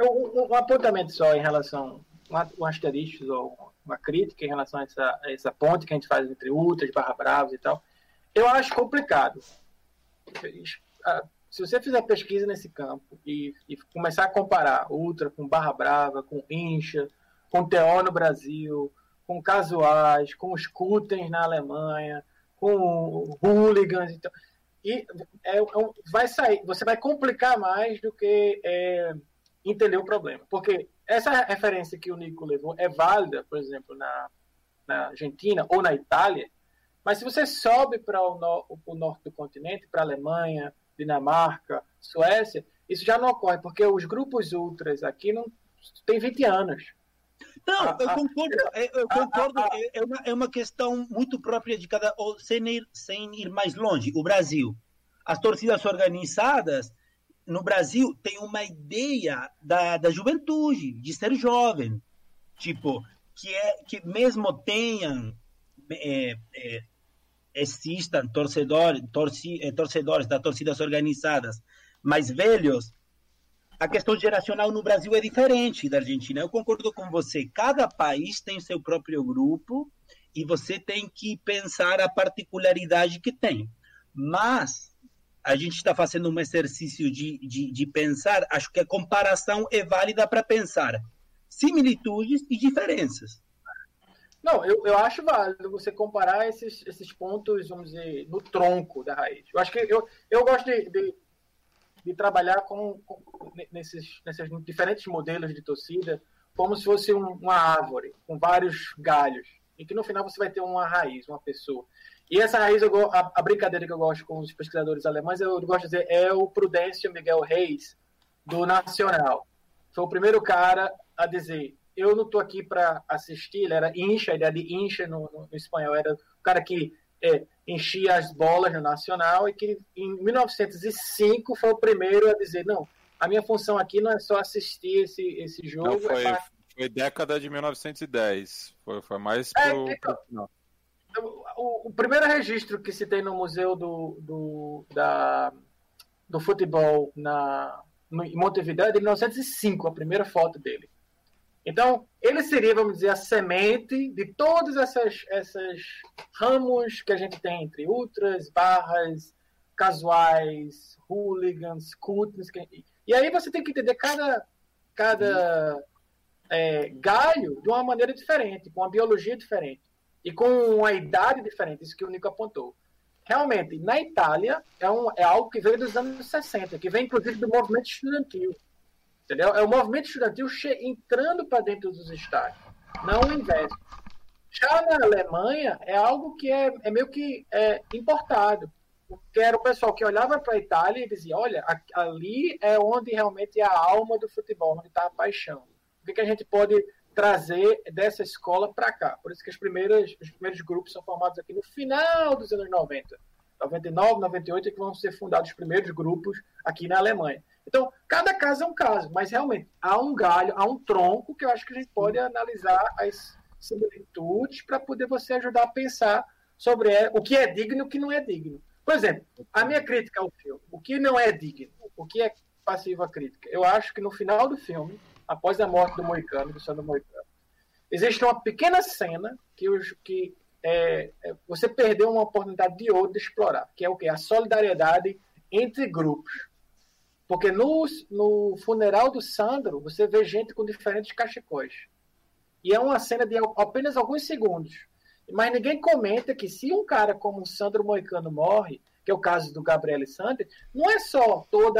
Um, um apontamento só em relação um asterisco ou uma crítica em relação a essa, a essa ponte que a gente faz entre Ultras, Barra Bravos e tal. Eu acho complicado. Se você fizer pesquisa nesse campo e, e começar a comparar Ultra com Barra Brava, com Incha, com TO no Brasil, com casuais, com os na Alemanha, com hooligans e tal, e é, é, vai sair, você vai complicar mais do que é, entender o problema. Porque essa referência que o Nico levou é válida, por exemplo, na, na Argentina ou na Itália, mas se você sobe para o, no, o norte do continente, para a Alemanha, Dinamarca, Suécia, isso já não ocorre, porque os grupos ultras aqui não têm 20 anos. Não, ah, eu ah. concordo, eu concordo, ah, é, uma, é uma questão muito própria de cada. Sem ir, sem ir mais longe, o Brasil. As torcidas organizadas no Brasil tem uma ideia da, da juventude, de ser jovem. Tipo, que, é, que mesmo tenham, é, é, existam torcedores, torci, é, torcedores das torcidas organizadas mais velhos, a questão geracional no Brasil é diferente da Argentina. Eu concordo com você. Cada país tem seu próprio grupo e você tem que pensar a particularidade que tem. Mas a gente está fazendo um exercício de, de, de pensar, acho que a comparação é válida para pensar similitudes e diferenças. Não, eu, eu acho válido você comparar esses, esses pontos, vamos dizer, no tronco da raiz. Eu acho que eu, eu gosto de, de, de trabalhar com, com, nesses, nesses diferentes modelos de torcida como se fosse um, uma árvore com vários galhos e que no final você vai ter uma raiz, uma pessoa. E essa raiz, eu, a, a brincadeira que eu gosto com os pesquisadores alemães, eu gosto de dizer, é o Prudêncio Miguel Reis, do Nacional. Foi o primeiro cara a dizer: eu não estou aqui para assistir. Ele era incha, a ideia de incha no, no, no espanhol era o cara que é, enchia as bolas no Nacional e que em 1905 foi o primeiro a dizer: não, a minha função aqui não é só assistir esse, esse jogo. Não, foi, é pra... foi década de 1910. Foi, foi mais é, pro, então, pro o, o, primeiro registro que se tem no museu do, do, da, do futebol na, em Montevideo é de 1905, a primeira foto dele. Então, ele seria, vamos dizer, a semente de todos essas, essas ramos que a gente tem entre ultras, barras, casuais, hooligans, cultos. E aí você tem que entender cada, cada é, galho de uma maneira diferente, com uma biologia diferente e com uma idade diferente, isso que o Nico apontou. Realmente, na Itália, é, um, é algo que veio dos anos 60, que vem inclusive do movimento estudantil. Entendeu? É o movimento estudantil entrando para dentro dos estádios, não o inverso. Já na Alemanha, é algo que é, é meio que é, importado. Que era o pessoal que olhava para a Itália e dizia: olha, ali é onde realmente é a alma do futebol, onde está a paixão. O que, que a gente pode trazer dessa escola para cá? Por isso que as primeiras, os primeiros grupos são formados aqui no final dos anos 90. 99, 98 é que vão ser fundados os primeiros grupos aqui na Alemanha. Então, cada caso é um caso, mas realmente há um galho, há um tronco que eu acho que a gente pode analisar as similitudes para poder você ajudar a pensar sobre o que é digno e o que não é digno. Por exemplo, a minha crítica ao filme, o que não é digno, o que é passiva crítica? Eu acho que no final do filme, após a morte do Moicano, do Sandro Moicano, existe uma pequena cena que, os, que é, é, você perdeu uma oportunidade de ouro de explorar, que é o que? A solidariedade entre grupos. Porque no, no funeral do Sandro, você vê gente com diferentes cachecóis. E é uma cena de apenas alguns segundos. Mas ninguém comenta que se um cara como o Sandro Moicano morre, que é o caso do Gabriele Sandri, não é só todo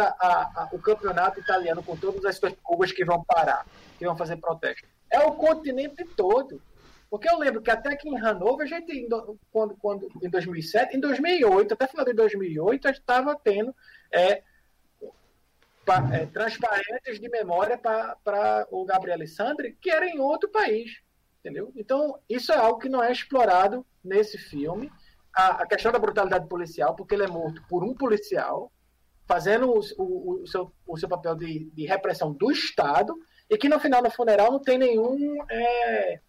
o campeonato italiano com todas as suas curvas que vão parar, que vão fazer protesto. É o continente todo. Porque eu lembro que até aqui em Hanover, a gente, quando, quando, em 2007, em 2008, até final de 2008, a gente estava tendo é, é, transparentes de memória para o Gabriel Alessandri, que era em outro país. Entendeu? Então, isso é algo que não é explorado nesse filme. A, a questão da brutalidade policial, porque ele é morto por um policial, fazendo o, o, o, seu, o seu papel de, de, repressão do Estado, e que no final, no funeral, não tem nenhum é,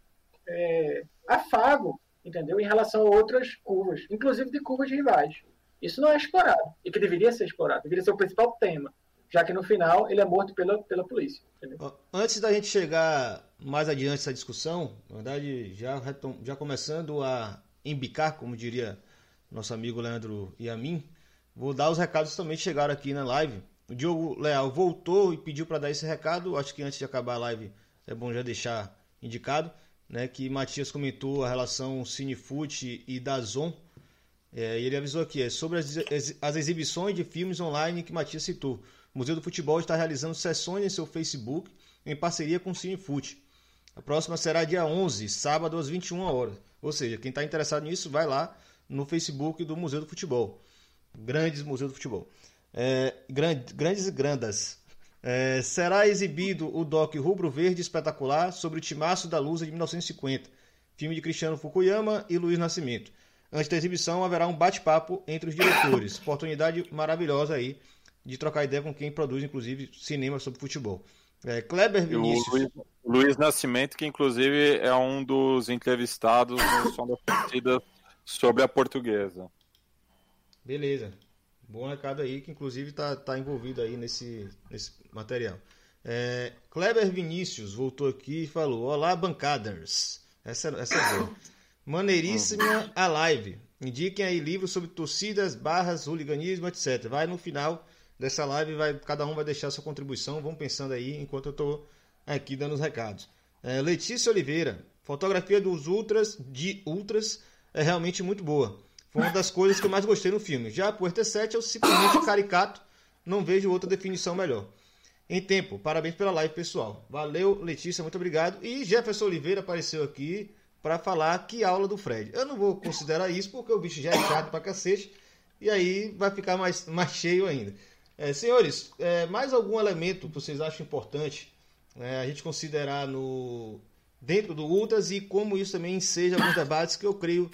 é, afago, entendeu? Em relação a outras curvas, inclusive de curvas rivais. Isso não é explorado, e que deveria ser explorado, deveria ser o principal tema já que no final ele é morto pela, pela polícia. Entendeu? Antes da gente chegar mais adiante essa discussão, na verdade, já, já começando a embicar, como diria nosso amigo Leandro e a mim, vou dar os recados que também chegaram aqui na live. O Diogo Leal voltou e pediu para dar esse recado. Acho que antes de acabar a live é bom já deixar indicado, né, que Matias comentou a relação Cinefoot e Dazon. É, e ele avisou aqui, é sobre as, as exibições de filmes online que Matias citou. O Museu do Futebol está realizando sessões em seu Facebook em parceria com o Cinefute. A próxima será dia 11, sábado às 21 horas. Ou seja, quem está interessado nisso, vai lá no Facebook do Museu do Futebol. Grandes Museu do Futebol. É, grande, grandes e grandas. É, será exibido o doc Rubro Verde Espetacular sobre o Timaço da Lusa de 1950, filme de Cristiano Fukuyama e Luiz Nascimento. Antes da exibição, haverá um bate-papo entre os diretores. Oportunidade maravilhosa aí de trocar ideia com quem produz, inclusive, cinema sobre futebol. É, Kleber Vinícius. Luiz, Luiz, Nascimento, que inclusive é um dos entrevistados no Som da Partida sobre a portuguesa. Beleza. Bom recado aí, que inclusive está tá envolvido aí nesse, nesse material. É, Kleber Vinícius voltou aqui e falou: Olá, bancadas. Essa, essa é boa. Maneiríssima a live. Indiquem aí livros sobre torcidas, barras, hooliganismo, etc. Vai no final dessa live, vai, cada um vai deixar sua contribuição. Vamos pensando aí enquanto eu estou aqui dando os recados. É, Letícia Oliveira, fotografia dos ultras, de ultras, é realmente muito boa. Foi uma das coisas que eu mais gostei no filme. Já por T7 é simplesmente caricato, não vejo outra definição melhor. Em tempo, parabéns pela live, pessoal. Valeu, Letícia, muito obrigado. E Jefferson Oliveira apareceu aqui para falar que aula do Fred. Eu não vou considerar isso porque o bicho já é chato pra cacete e aí vai ficar mais, mais cheio ainda. É, senhores, é, mais algum elemento que vocês acham importante é, a gente considerar no dentro do Ultras e como isso também seja alguns debates que eu creio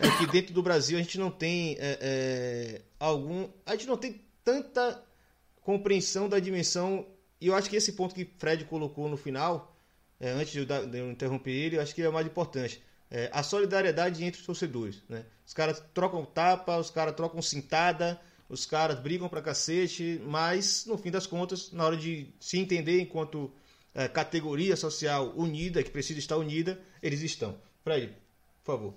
é, que dentro do Brasil a gente não tem é, é, algum a gente não tem tanta compreensão da dimensão e eu acho que esse ponto que Fred colocou no final é, antes de eu, de eu, interromper ele, eu acho que é o mais importante. É, a solidariedade entre os torcedores. Né? Os caras trocam tapa, os caras trocam cintada, os caras brigam pra cacete, mas no fim das contas, na hora de se entender enquanto é, categoria social unida, que precisa estar unida, eles estão. Fred, por favor.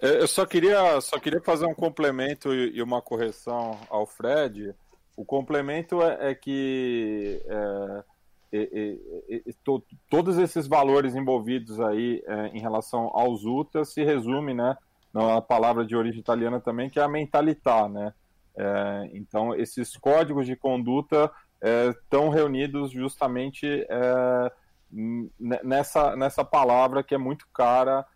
É, eu só queria, só queria fazer um complemento e uma correção ao Fred. O complemento é, é que é, e, to, todos esses valores envolvidos aí é, em relação aos ultras se resume, né, na palavra de origem italiana também, que é a mentalità, né? É, então, esses códigos de conduta estão é, reunidos justamente é, nessa, nessa palavra que é muito cara,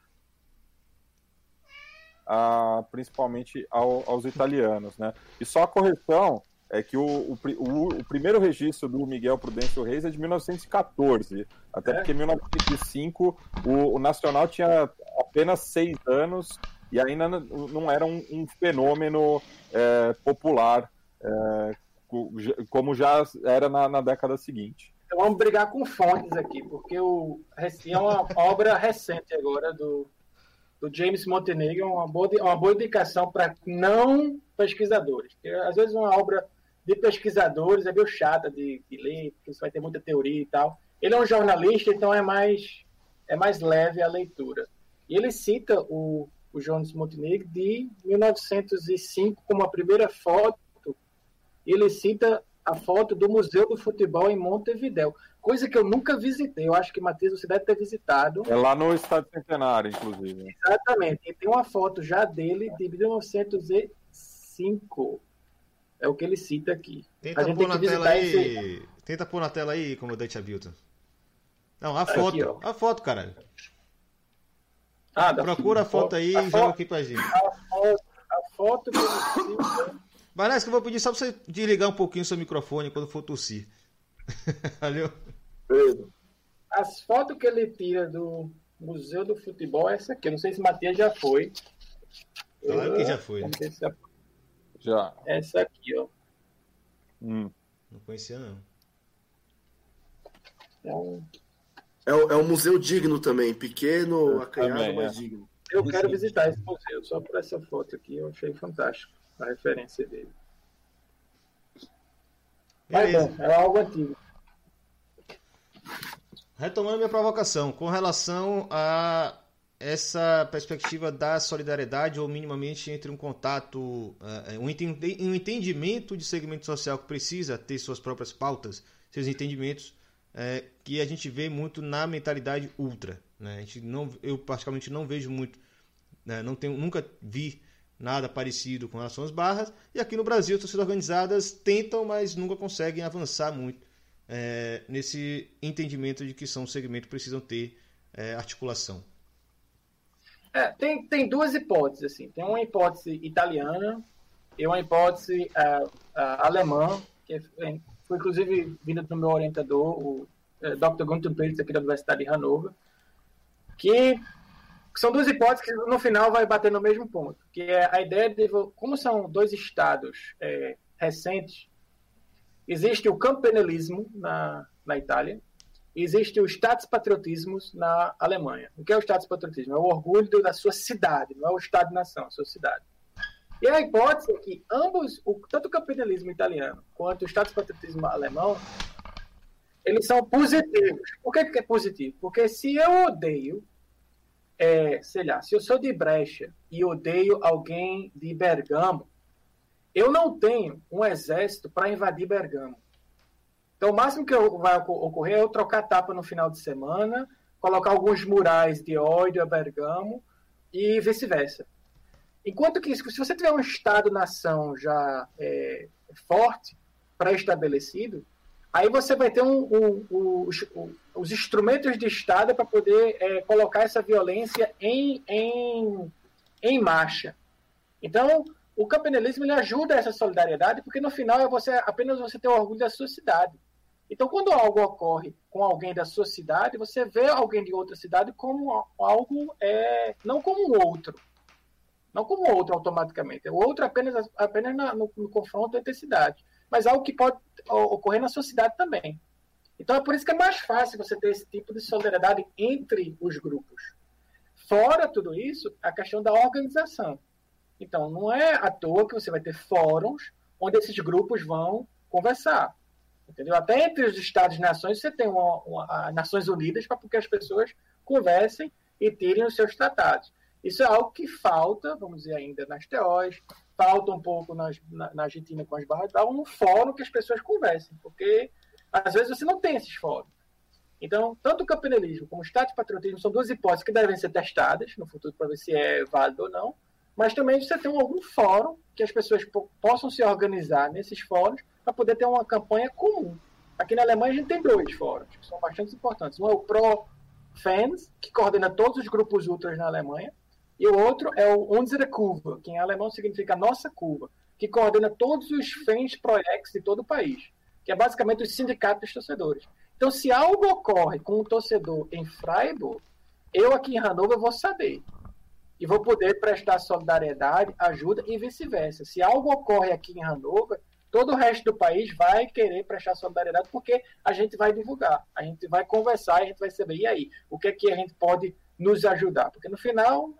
a, principalmente ao, aos italianos, né? E só a correção, é que o, o, o, o, primeiro registro do Miguel Prudêncio Reis é de 1914, até é. porque em 1905 o, o, Nacional tinha apenas seis anos e ainda não era um, um fenômeno é, popular é, como já era na, na, década seguinte. Então vamos brigar com fontes aqui, porque o, é uma obra recente agora do, do James Montenegro, uma boa, uma boa indicação para não pesquisadores. Porque, às vezes uma obra de pesquisadores é meio chata de, de ler, porque você vai ter muita teoria e tal. Ele é um jornalista, então é mais, é mais leve a leitura. E ele cita o, o Jones Montenegro de 1905 como a primeira foto. Ele cita a foto do Museu do Futebol em Montevidéu, coisa que eu nunca visitei. Eu acho que, Matheus, você deve ter visitado. É lá no Estado Centenário, inclusive. Exatamente. E tem uma foto já dele de 1905. É o que ele cita aqui. Tenta pôr na tela aí. Esse... Tenta pôr na tela aí, comandante Abilton. Não, a foto. Aqui, a foto, caralho. Ah, Procura a foto aí a e joga aqui pra gente. A foto, a foto que ele cita. Parece que eu vou pedir só pra você desligar um pouquinho o seu microfone quando for tossir. Valeu? Pedro. As fotos que ele tira do Museu do Futebol é essa aqui. Eu não sei se Matias já foi. Claro que já foi. Né? Já. Essa aqui, ó. Hum. Não conhecia, não. É um, é, é um museu digno também. Pequeno, acanhado, também, mas é. digno. Eu quero visitar esse museu só por essa foto aqui. Eu achei fantástico a referência dele. Mas bom, é algo antigo. Retomando minha provocação, com relação a essa perspectiva da solidariedade ou minimamente entre um contato, uh, um, entendimento de segmento social que precisa ter suas próprias pautas, seus entendimentos, uh, que a gente vê muito na mentalidade ultra. Né? A gente não, eu praticamente não vejo muito, né? não tenho, nunca vi nada parecido com relação às barras, e aqui no Brasil as torcidas organizadas tentam, mas nunca conseguem avançar muito uh, nesse entendimento de que são um segmento que precisam ter articulação. É, tem, tem duas hipóteses, assim. Tem uma hipótese italiana e uma hipótese uh, uh, alemã, que é, foi inclusive vinda do meu orientador, o é, Dr. Gunther Pilz, aqui da Universidade de Hannover, que são duas hipóteses que no final vai bater no mesmo ponto, que é a ideia de como são dois estados é, recentes, existe o campenelismo na, na Itália existe o patriotismo na Alemanha. O que é o patriotismo? É o orgulho da sua cidade, não é o Estado-nação, a sua cidade. E a hipótese é que ambos, o, tanto o capitalismo italiano quanto o patriotismo alemão, eles são positivos. Por que, que é positivo? Porque se eu odeio é, sei lá, se eu sou de Brecha e odeio alguém de Bergamo, eu não tenho um exército para invadir Bergamo. Então, o máximo que vai ocorrer é eu trocar tapa no final de semana, colocar alguns murais de ódio a Bergamo e vice-versa. Enquanto que, se você tiver um Estado-nação já é, forte, pré-estabelecido, aí você vai ter um, um, um, os, os, instrumentos de Estado para poder é, colocar essa violência em, em, em marcha. Então, o campenelismo ele ajuda essa solidariedade, porque no final é você apenas você ter orgulho da sua cidade. Então, quando algo ocorre com alguém da sua cidade, você vê alguém de outra cidade como algo, é, não como um outro. Não como outro automaticamente. O outro apenas, apenas na, no, no, confronto entre cidades. Mas algo que pode ocorrer na sua cidade também. Então, é por isso que é mais fácil você ter esse tipo de solidariedade entre os grupos. Fora tudo isso, a questão da organização. Então, não é à toa que você vai ter fóruns onde esses grupos vão conversar. Entendeu? Até entre os Estados-nações você tem uma, uma, Nações Unidas para que as pessoas conversem e tirem os seus tratados. Isso é algo que falta, vamos dizer, ainda nas TOs, falta um pouco nas, na, na, Argentina com as barras tal, um fórum que as pessoas conversem, porque às vezes você não tem esses fóruns. Então, tanto o campeonismo como o Estado de patriotismo são duas hipóteses que devem ser testadas no futuro para ver se é válido ou não, mas também você tem algum fórum que as pessoas possam se organizar nesses fóruns para poder ter uma campanha comum. Aqui na Alemanha a gente tem dois fóruns que são bastante importantes. Um é o Pro Fans, que coordena todos os grupos ultras na Alemanha, e o outro é o Unsere Curva, que em alemão significa nossa curva, que coordena todos os fans projects de todo o país, que é basicamente os sindicatos dos torcedores. Então, se algo ocorre com um torcedor em Freiburg, eu aqui em Hannover vou saber e vou poder prestar solidariedade, ajuda e vice-versa. Se algo ocorre aqui em Hannover, todo o resto do país vai querer prestar solidariedade porque a gente vai divulgar, a gente vai conversar, a gente vai saber, e aí, o que é que a gente pode nos ajudar? Porque no final,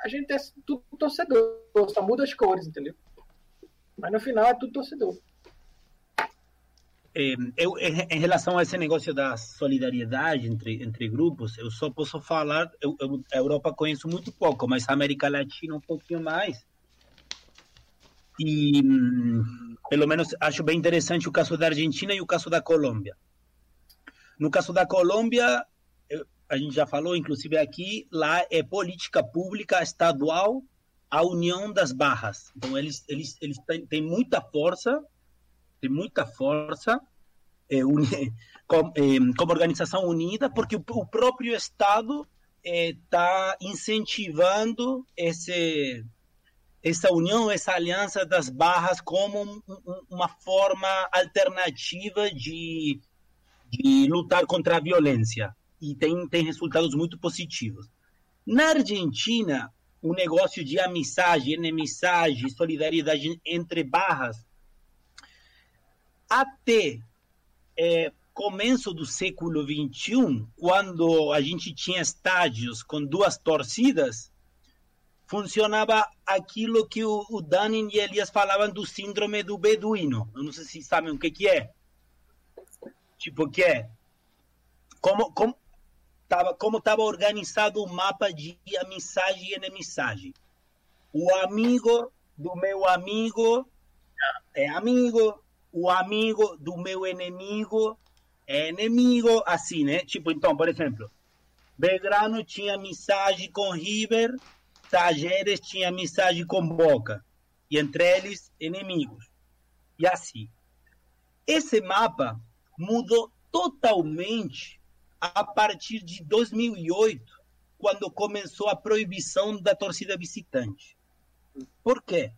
a gente é tudo torcedor, só muda as cores, entendeu? Mas no final é tudo torcedor. É, eu, em relação a esse negócio da solidariedade entre, entre grupos, eu só posso falar, eu, eu, a Europa conheço muito pouco, mas a América Latina um pouquinho mais. E pelo menos acho bem interessante o caso da Argentina e o caso da Colômbia. No caso da Colômbia, a gente já falou, inclusive aqui, lá é política pública estadual a união das barras. Então eles eles eles têm, têm muita força, tem muita força é, uni, como, é, como, organização unida, porque o, o próprio Estado está é, incentivando esse essa união, essa aliança das barras como um, um, uma forma alternativa de, de lutar contra a violência. E tem, tem resultados muito positivos. Na Argentina, o negócio de amizade, enemizade, solidariedade entre barras, até é, começo do século XXI, quando a gente tinha estádios com duas torcidas, funcionava aquilo que o, o e Elias falavam do síndrome do beduíno. Eu não sei se sabem o que, que é. Tipo, que é como, como estava como tava organizado o mapa de amizade e inimizade. O amigo do meu amigo é amigo, o amigo do meu inimigo é inimigo, assim, né? Tipo, então, por exemplo, Belgrano tinha amizade com River Tajeres tinha amizade com Boca, e entre eles, inimigos. E assim. Esse mapa mudou totalmente a partir de 2008, quando começou a proibição da torcida visitante. Por quê?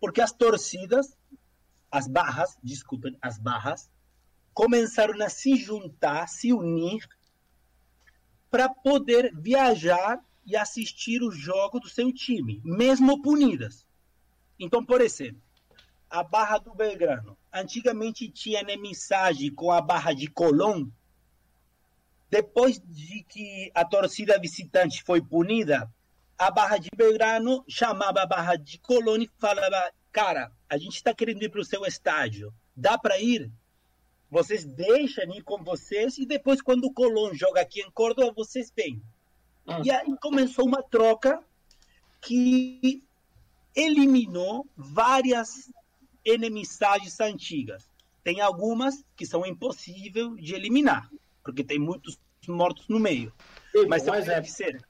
Porque as torcidas, as barras, desculpem, as barras, começaram a se juntar, se unir, para poder viajar e assistir o jogo do seu time, mesmo punidas. Então, por exemplo, a Barra do Belgrano antigamente tinha inimizade com a Barra de Colón. Depois de que a torcida visitante foi punida, a Barra de Belgrano chamava a Barra de Colón e falava: Cara, a gente está querendo ir para o seu estádio, dá para ir? Vocês deixam ir com vocês e depois, quando o Colón joga aqui em Córdoba, vocês vêm. Ah. E aí começou uma troca que eliminou várias enemizades antigas. Tem algumas que são impossíveis de eliminar, porque tem muitos mortos no meio. Sim, Mas um exemplo. Ser...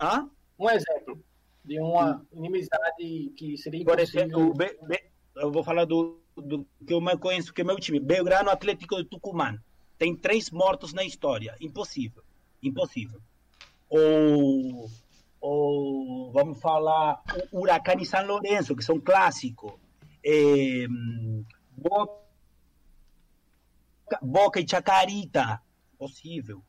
Hã? Um exemplo de uma inimizade que seria impossível. Por exemplo, eu vou falar do, do que eu mais conheço, que é meu time, Belgrano Atlético de Tucumã. Tem três mortos na história. Impossível. Impossível. Ou, ou vamos falar, o Huracán e São Lourenço, que são clássicos. É, Boca, Boca e Chacarita. Impossível.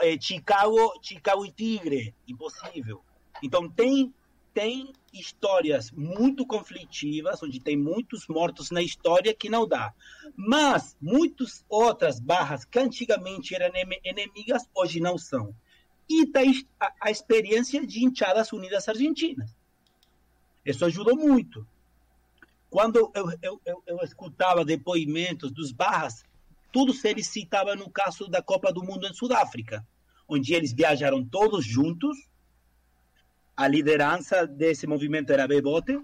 É, Chicago, Chicago e Tigre. Impossível. Então tem tem histórias muito conflitivas, onde tem muitos mortos na história que não dá. Mas muitas outras barras que antigamente eram inimigas, hoje não são. E tem a, a experiência de Hinchadas Unidas Argentinas. Isso ajudou muito. Quando eu, eu, eu, eu escutava depoimentos dos barras, todos eles citavam no caso da Copa do Mundo em Sudáfrica, onde eles viajaram todos juntos, a liderança desse movimento era Bebote,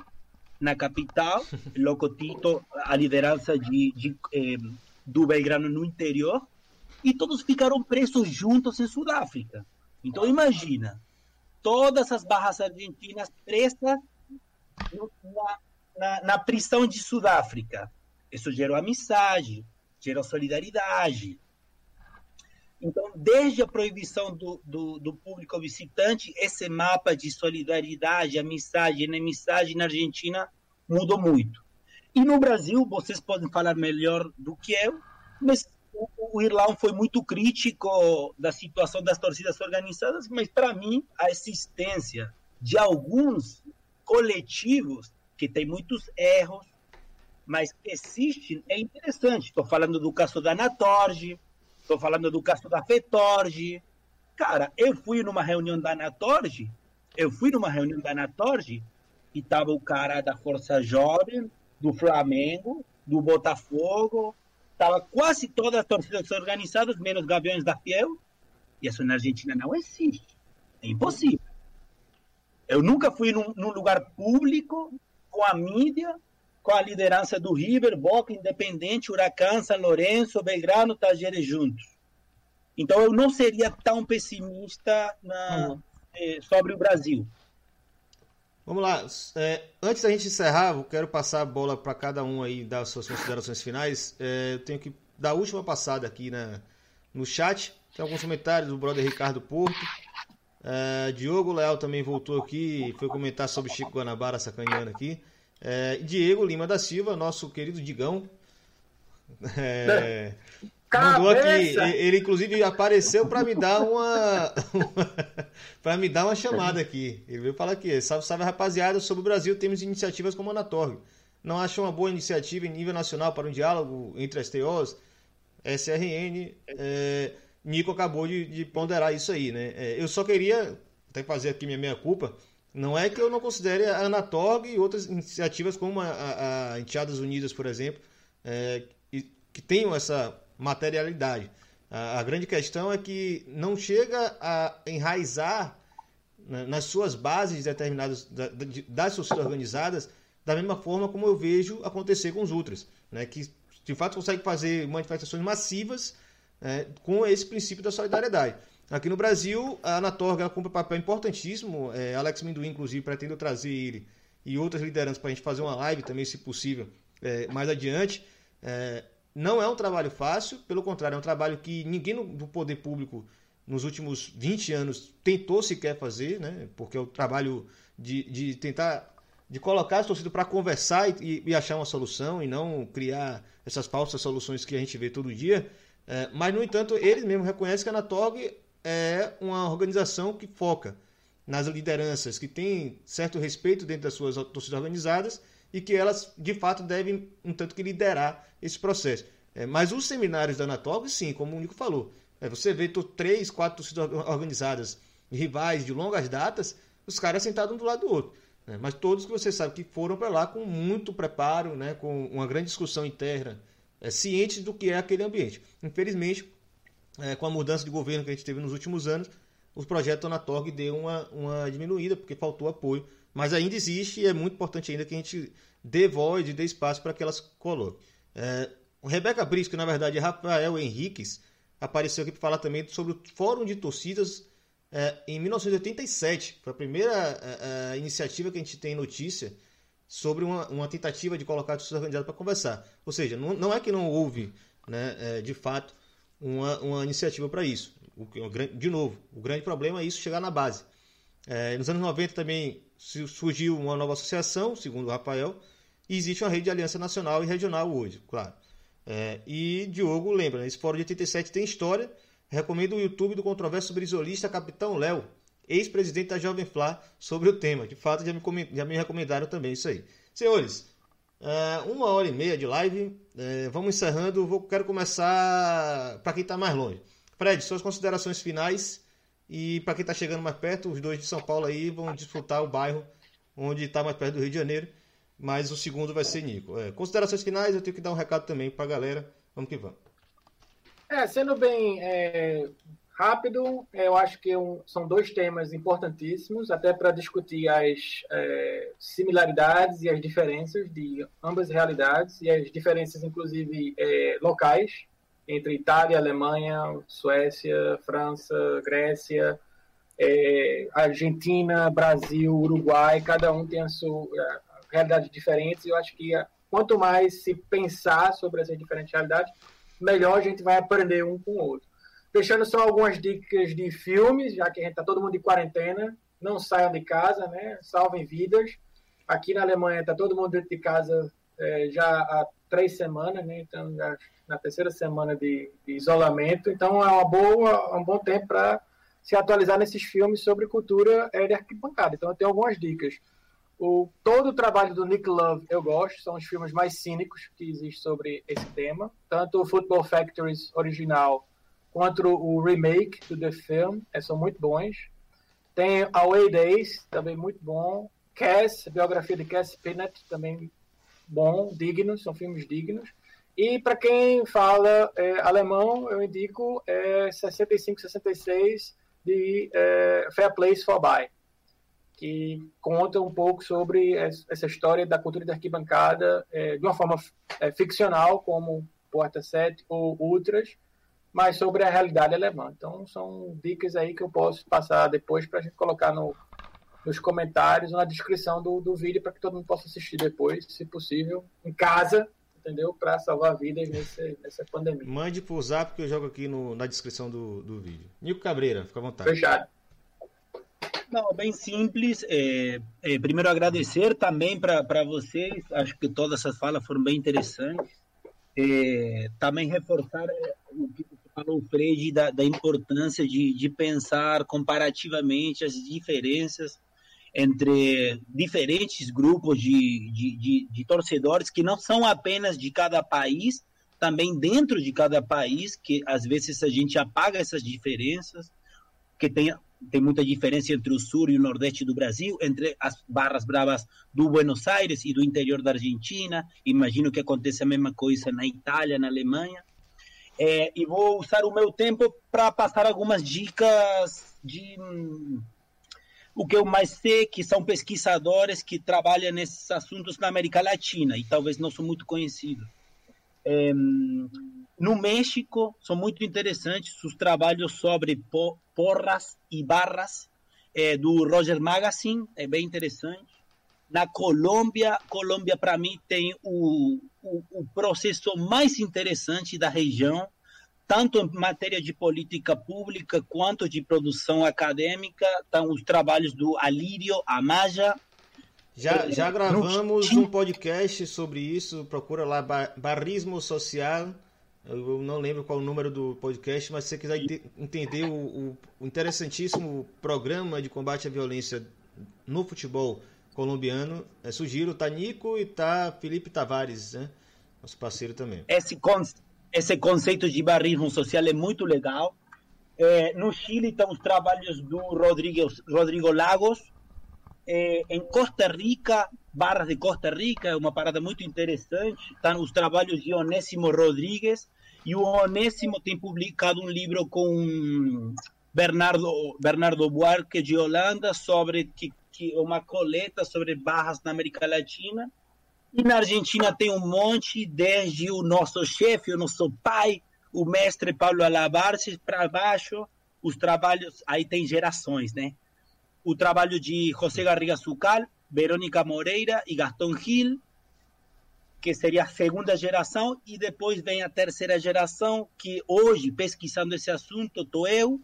na capital, Locotito, a liderança de, de eh, do Belgrano no interior, e todos ficaram presos juntos em Sudáfrica. Então imagina, todas as barras argentinas presas na, na, na prisão de Sudáfrica. Isso gerou amizade, gerou solidariedade, então, desde a proibição do, do, do, público visitante, esse mapa de solidariedade, amizade, inimizade na Argentina mudou muito. E no Brasil, vocês podem falar melhor do que eu, mas o, o Irlão foi muito crítico da situação das torcidas organizadas, mas para mim, a existência de alguns coletivos que tem muitos erros, mas existem, é interessante. Estou falando do caso da Anatorge, Estou falando do caso da FETORGE. Cara, eu fui numa reunião da Anatorge, eu fui numa reunião da Anatorge e tava o cara da Força Jovem, do Flamengo, do Botafogo, tava quase todas as torcidas organizadas, menos Gaviões da Fiel, e isso na Argentina não existe. É impossível. Eu nunca fui num, num lugar público com a mídia com a liderança do River, Boca, Independente, Huracan, São Lourenço, Belgrano, Tajeres juntos. Então eu não seria tão pessimista na, eh, sobre o Brasil. Vamos lá. É, antes da gente encerrar, eu quero passar a bola para cada um aí dar suas considerações finais. É, eu tenho que dar a última passada aqui na, no chat. Tem alguns comentários do brother Ricardo Porto. É, Diogo Leal também voltou aqui e foi comentar sobre Chico Guanabara sacaneando aqui. É, Diego Lima da Silva, nosso querido Digão. É, mandou aqui. Ele, inclusive, apareceu para me dar uma. para me dar uma chamada aqui. Ele veio falar aqui. Salve, salve, rapaziada. Sobre o Brasil, temos iniciativas como a Anatorg. Não acha uma boa iniciativa em nível nacional para um diálogo entre as TOs? SRN. É, Nico acabou de, de, ponderar isso aí, né? É, eu só queria até fazer aqui minha meia culpa não é que eu não considere a Anatorg e outras iniciativas como a, a, Enteadas Unidas, por exemplo, é, que tenham essa materialidade. A, a, grande questão é que não chega a enraizar né, nas suas bases determinadas da, das sociedades organizadas da mesma forma como eu vejo acontecer com os outras, né, que de fato consegue fazer manifestações massivas né, com esse princípio da solidariedade. Aqui no Brasil, a Anatorga cumpre um papel importantíssimo. É, Alex Minduim, inclusive, pretendo trazer ele e outras lideranças para a gente fazer uma live também, se possível, é, mais adiante. É, não é um trabalho fácil, pelo contrário, é um trabalho que ninguém no, do poder público nos últimos 20 anos tentou sequer fazer, né? porque é o trabalho de, de tentar de colocar as torcidas para conversar e, e, achar uma solução e não criar essas falsas soluções que a gente vê todo dia. É, mas, no entanto, eles mesmo reconhecem que a Anatorg é uma organização que foca nas lideranças, que tem certo respeito dentro das suas torcidas organizadas e que elas, de fato, devem, um tanto que, liderar esse processo. É, mas os seminários da Anatólica, sim, como o Nico falou, é, você vê três, quatro torcidas organizadas, rivais de longas datas, os caras sentados um do lado do outro. Né? Mas todos que você sabe que foram para lá com muito preparo, né? com uma grande discussão interna, é, cientes do que é aquele ambiente. Infelizmente, é, com a mudança de governo que a gente teve nos últimos anos, os projetos na Torg deu uma, uma diminuída, porque faltou apoio. Mas ainda existe e é muito importante ainda que a gente dê voz e dê espaço para que elas coloquem. É, o Rebeca Brisco, que na verdade é Rafael Henriques, apareceu aqui para falar também sobre o Fórum de Torcidas é, em 1987. Foi a primeira é, é, iniciativa que a gente tem notícia sobre uma, uma tentativa de colocar a torcida para conversar. Ou seja, não, não, é que não houve, né, é, de fato, uma, uma iniciativa para isso. O, de novo, o grande problema é isso chegar na base. É, nos anos 90 também surgiu uma nova associação, segundo o Rafael, e existe uma rede de aliança nacional e regional hoje, claro. É, e Diogo lembra, né, esse fórum de 87 tem história. Recomendo o YouTube do controverso brisolista Capitão Léo, ex-presidente da Jovem Flá, sobre o tema. De fato, já me, já me recomendaram também isso aí. Senhores, é, uma hora e meia de live, é, vamos encerrando. Vou, quero começar para quem está mais longe. Fred, suas considerações finais e para quem está chegando mais perto, os dois de São Paulo aí vão disputar o bairro onde está mais perto do Rio de Janeiro, mas o segundo vai ser Nico. É, considerações finais, eu tenho que dar um recado também para a galera. Vamos que vamos. É, sendo bem é, rápido, eu acho que um, são dois temas importantíssimos, até para discutir as é, similaridades e as diferenças de ambas realidades, e as diferenças, inclusive, é, locais, entre Itália, Alemanha, Suécia, França, Grécia, é, Argentina, Brasil, Uruguai, cada um tem a sua é, realidade diferente. Eu acho que é, quanto mais se pensar sobre essas diferentes realidades, melhor a gente vai aprender um com o outro. Deixando só algumas dicas de filmes, já que a gente está todo mundo de quarentena, não saiam de casa, né? Salvem vidas. Aqui na Alemanha está todo mundo dentro de casa é, já há três semanas, né? Então já na terceira semana de, de isolamento. Então é uma boa, um bom tempo para se atualizar nesses filmes sobre cultura é, de arquibancada. Então eu tenho algumas dicas. O, todo o trabalho do Nick Love eu gosto, são os filmes mais cínicos que existem sobre esse tema. Tanto o Football Factories original quanto o remake do The Film, é, são muito bons. Tem Away Days, também muito bom. Cass, biografia de Cass Pinnett, também bom, dignos, são filmes dignos. E para quem fala é, alemão, eu indico é, 65, 66 de é, Fair Place for Buy, que conta um pouco sobre essa história da cultura da arquibancada é, de uma forma é, ficcional, como Porta 7 ou Ultras, mas sobre a realidade alemã. Então, são dicas aí que eu posso passar depois para a gente colocar no, nos comentários ou na descrição do, do vídeo para que todo mundo possa assistir depois, se possível, em casa, entendeu? Para salvar vidas nesse, nessa pandemia. Mande por zap que eu jogo aqui no, na descrição do, do vídeo. Nico Cabreira, fica à vontade. Fechado. Não, bem simples. É, é, primeiro agradecer também para vocês. Acho que todas essas falas foram bem interessantes. É, também reforçar é, o que falou Fred da, da importância de, de pensar comparativamente as diferenças entre diferentes grupos de, de, de, de, torcedores que não são apenas de cada país, também dentro de cada país, que às vezes a gente apaga essas diferenças, que tem, tem muita diferença entre o sul e o nordeste do Brasil, entre as barras bravas do Buenos Aires e do interior da Argentina. Imagino que acontece a mesma coisa na Itália, na Alemanha. É, e vou usar o meu tempo para passar algumas dicas de hum, o que eu mais sei que são pesquisadores que trabalham nesses assuntos na América Latina e talvez não são muito conhecidos. É, no México são muito interessantes os trabalhos sobre porras e barras é, do Roger Magazine, é bem interessante. Na Colômbia, Colômbia para mim tem o, o, o processo mais interessante da região, tanto em matéria de política pública quanto de produção acadêmica, estão os trabalhos do Alírio Amaya. Já, já gravamos um podcast sobre isso, procura lá Barrismo Social. Eu não lembro qual o número do podcast, mas se você quiser entender o, o interessantíssimo programa de combate à violência no futebol colombiano, é, sugiro, tá Nico e tá Felipe Tavares, né? Nosso parceiro também. Esse, con esse conceito de barrismo social é muito legal. É, no Chile estão os trabalhos do Rodrigo, Rodrigo Lagos. É, em Costa Rica, Barras de Costa Rica, é uma parada muito interessante. Estão os trabalhos de Onésimo Rodrigues. E o Onésimo tem publicado um livro com Bernardo, Bernardo Buarque de Holanda sobre que, que uma coleta sobre barras na América Latina. E na Argentina tem um monte, desde o nosso chefe, o nosso pai, o mestre Paulo Alabarce, para baixo, os trabalhos, aí tem gerações, né? O trabalho de José Garriga Sucal, Verônica Moreira e Gaston Gil, que seria a segunda geração, e depois vem a terceira geração, que hoje, pesquisando esse assunto, estou eu,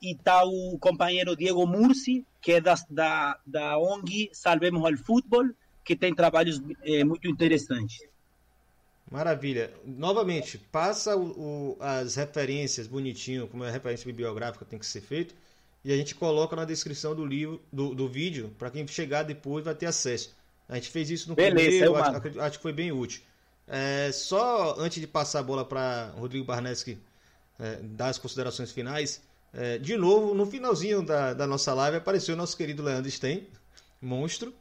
e está o companheiro Diego Murci, que é da, da, da ONG Salvemos ao Futebol, que tem trabalhos é, muito interessantes. Maravilha. Novamente, passa o, o, as referências bonitinho, como é a referência bibliográfica tem que ser feito, e a gente coloca na descrição do livro, do, do vídeo, para quem chegar depois vai ter acesso. A gente fez isso no Beleza, primeiro, acho, acho, que foi bem útil. É, só antes de passar a bola para Rodrigo Barneski é, dar as considerações finais, é, de novo, no finalzinho da, da nossa live, apareceu o nosso querido Leandro Stein, monstro,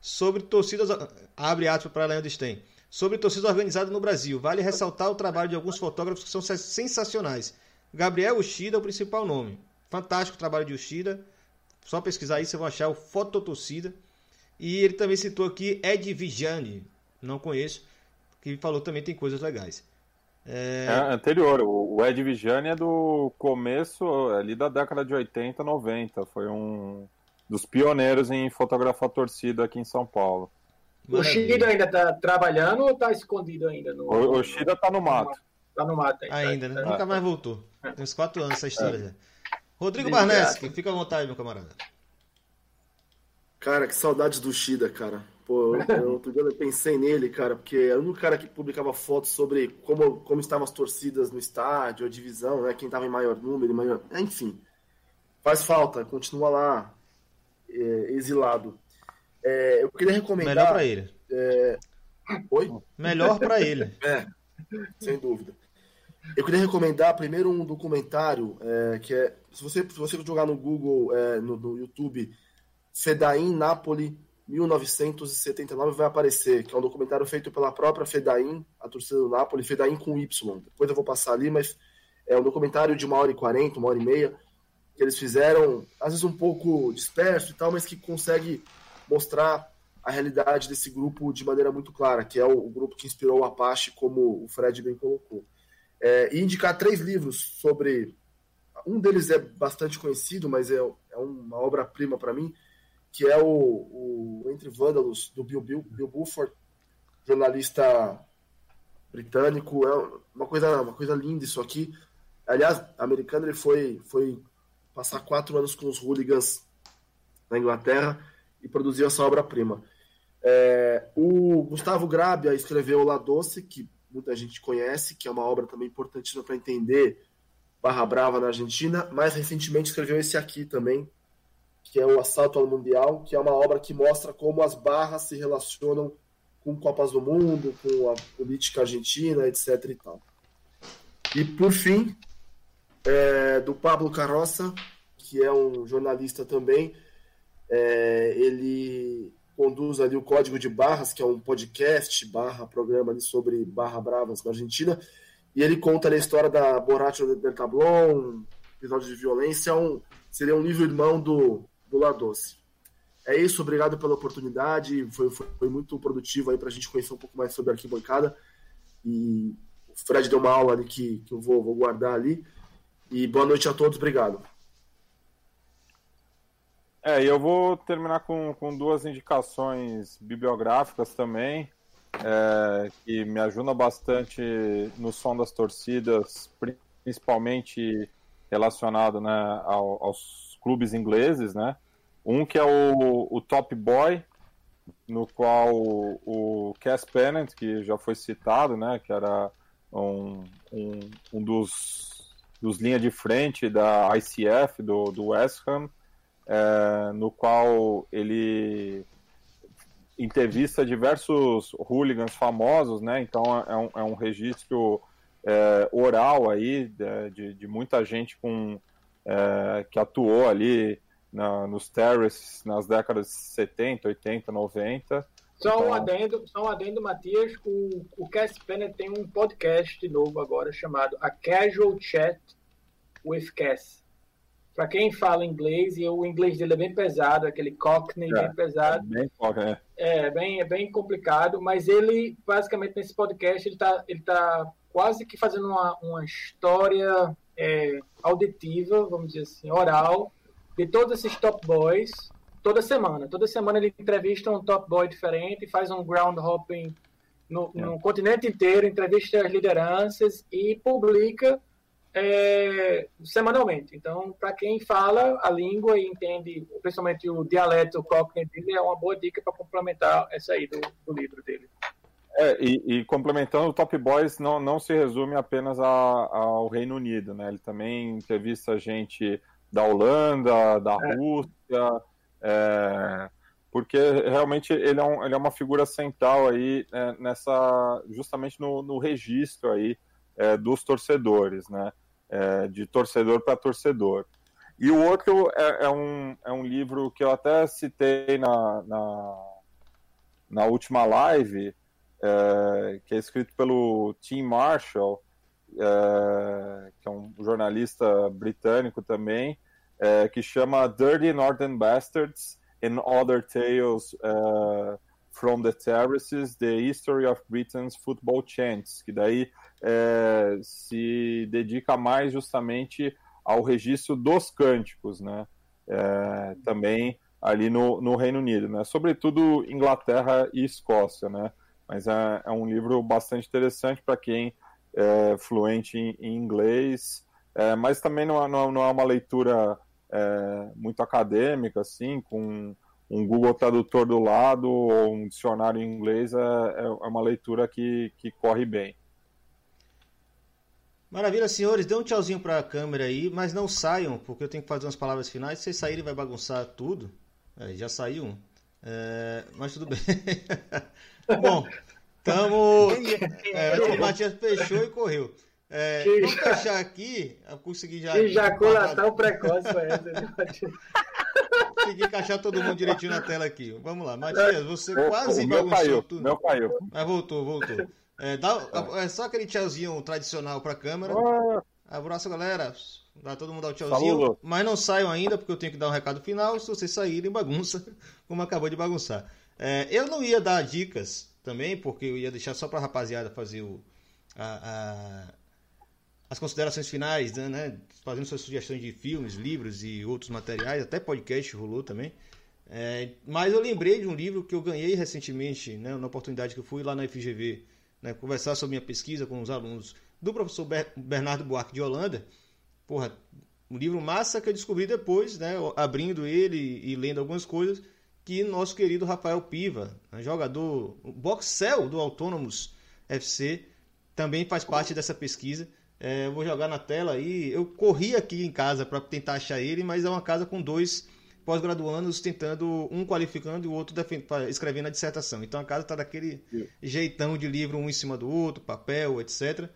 sobre torcidas. Abre aspas para Leandro Stein. Sobre torcidas organizadas no Brasil. Vale ressaltar o trabalho de alguns fotógrafos que são sensacionais. Gabriel Ushida é o principal nome. Fantástico o trabalho de Ushida. Só pesquisar aí, você vai achar o Fototorcida. E ele também citou aqui Ed Vigiani. Não conheço. Que falou também tem coisas legais. É... é... anterior, o Ed Vigiani é do começo ali da década de 80, 90. Foi um dos pioneiros em fotografar torcida aqui em São Paulo. O Shida ainda está trabalhando ou está escondido ainda? No... O, o Shida está no mato. Está no mato ainda. ainda né? Nunca mais voltou. Tem uns quatro anos essa história já. Rodrigo Barneski, fica à vontade, meu camarada. Cara, que saudades do Shida, cara. Pô, eu, outro dia eu pensei nele, cara, porque era um cara que publicava fotos sobre como, como estavam as torcidas no estádio, a divisão, né? Quem estava em maior número, maior. Enfim. Faz falta, continua lá, é, exilado. É, eu queria recomendar. Melhor para ele. É... Oi? Melhor para ele. É, sem dúvida. Eu queria recomendar primeiro um documentário é, que é. Se você, se você jogar no Google, é, no, no, YouTube, Fedain Napoli 1979 vai aparecer, que é um documentário feito pela própria Fedain, a torcida do Napoli, Fedain com Y. Depois eu vou passar ali, mas é um documentário de uma hora e quarenta, uma hora e meia, que eles fizeram, às vezes um pouco disperso e tal, mas que consegue mostrar a realidade desse grupo de maneira muito clara, que é o, o grupo que inspirou o Apache, como o Fred bem colocou. É, e indicar três livros sobre. Um deles é bastante conhecido, mas é, é uma obra-prima para mim, que é o, o, Entre Vândalos, do Bill, Bill, Bill Buford, jornalista britânico. É uma coisa, uma coisa linda isso aqui. Aliás, americano, ele foi, foi passar quatro anos com os hooligans na Inglaterra e produziu essa obra-prima. É, o Gustavo Grabia escreveu La Doce, que muita gente conhece, que é uma obra também importantíssima para entender Barra Brava na Argentina. Mais recentemente escreveu esse aqui também, que é o Assalto ao Mundial, que é uma obra que mostra como as barras se relacionam com Copas do Mundo, com a política argentina, etc. E, tal. e por fim, é, do Pablo Carroça, que é um jornalista também, é, ele conduz ali o Código de Barras, que é um podcast barra programa ali sobre Barra Bravas na Argentina, e ele conta a história da Borracha del Tablón, episódio de violência, um, seria um livro irmão do, do La Doce. É isso, obrigado pela oportunidade, foi, foi, foi muito produtivo aí para a gente conhecer um pouco mais sobre a arquibancada, e o Fred deu uma aula ali que, que eu vou, vou guardar ali, e boa noite a todos, obrigado. É, e eu vou terminar com, com duas indicações bibliográficas também, é, que me ajudam bastante no som das torcidas, principalmente relacionado né, ao, aos clubes ingleses, né? Um que é o, o Top Boy, no qual o, o Cass Pennant, que já foi citado, né, que era um, um, um dos, dos linha de frente da ICF, do, do West Ham, é, no qual ele entrevista diversos hooligans famosos, né? Então é um, é um registro é, oral aí de, de, muita gente com, é, que atuou ali na, nos terraces nas décadas 70, 80, 90. Só então... um adendo, só um adendo, Matias. O, o Cass Bennett tem um podcast novo agora chamado A Casual Chat with Cass. para quem fala inglês, e o inglês dele é bem pesado, aquele cockney é, bem pesado. É bem, é. é, bem, é bem complicado, mas ele, basicamente, nesse podcast, ele está ele tá quase que fazendo uma, uma história é, auditiva, vamos dizer assim, oral, de todos esses top boys, toda semana. Toda semana ele entrevista um top boy diferente, faz um ground hopping no, é. no continente inteiro, entrevista as lideranças e publica é, semanalmente. Então, para quem fala a língua e entende, principalmente o dialeto cockney dele, é uma boa dica para complementar essa aí do, do livro dele. É, e, e, complementando, o Top Boys não, não se resume apenas a, ao Reino Unido, né? Ele também entrevista gente da Holanda, da é. Rússia, é, porque realmente ele é, um, ele é uma figura central aí é, nessa, justamente no, no registro aí é, dos torcedores, né? é, de torcedor para torcedor. E o outro é, é, um, é um livro que eu até citei na, na, na última live, que é escrito pelo Tim Marshall, é, que é um jornalista britânico também, é, que chama Dirty Northern Bastards and Other Tales uh, from the Terraces, The History of Britain's Football Chants, que daí é, se dedica mais justamente ao registro dos cânticos, né? É, também ali no, no, Reino Unido, né? Sobretudo Inglaterra e Escócia, né? Mas é, é um livro bastante interessante para quem é fluente em, em inglês, é, mas também não, é, não, não é uma leitura é, muito acadêmica, assim, com um Google Tradutor do lado ou um dicionário em inglês, é, é uma leitura que, que corre bem. Maravilha, senhores. Dê um tchauzinho para a câmera aí, mas não saiam, porque eu tenho que fazer umas palavras finais. Se vocês saírem, vai bagunçar tudo. É, já saiu um. É, mas tudo bem. Bom, estamos. É, o Matias fechou e correu. É, vamos fechar aqui. Eu consegui já. Ejaculação precoce foi essa, né, Consegui encaixar todo mundo direitinho na tela aqui. Vamos lá, Matias, você quase bagunçou caiu, tudo. Meu caiu. Mas voltou, voltou. É, dá, é só aquele tchauzinho tradicional pra câmera. Abraço, galera. Dá todo mundo dar o tchauzinho. Saludo. Mas não saiam ainda, porque eu tenho que dar um recado final. Se vocês saírem, bagunça, como acabou de bagunçar. É, eu não ia dar dicas também, porque eu ia deixar só pra rapaziada fazer o, a, a, as considerações finais, né, né? Fazendo suas sugestões de filmes, livros e outros materiais, até podcast rolou também. É, mas eu lembrei de um livro que eu ganhei recentemente, né, na oportunidade que eu fui lá na FGV né, conversar sobre minha pesquisa com os alunos do professor Bernardo Buarque de Holanda. Porra, um livro massa que eu descobri depois, né, abrindo ele e lendo algumas coisas, que nosso querido Rafael Piva, né, jogador, boxel do Autônomos FC, também faz parte dessa pesquisa. É, eu vou jogar na tela aí. Eu corri aqui em casa para tentar achar ele, mas é uma casa com dois pós-graduandos tentando, um qualificando e o outro escrevendo a dissertação. Então a casa está daquele Sim. jeitão de livro um em cima do outro, papel, etc.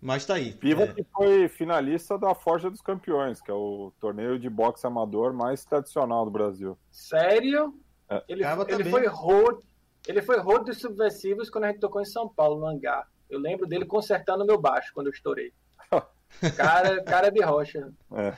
Mas está aí. Piva é... que foi finalista da Forja dos Campeões, que é o torneio de boxe amador mais tradicional do Brasil. Sério? É. Ele, ele foi road, ele foi road dos subversivos quando a gente tocou em São Paulo, no hangar. Eu lembro dele consertando meu baixo quando eu estourei. cara, cara de rocha. É.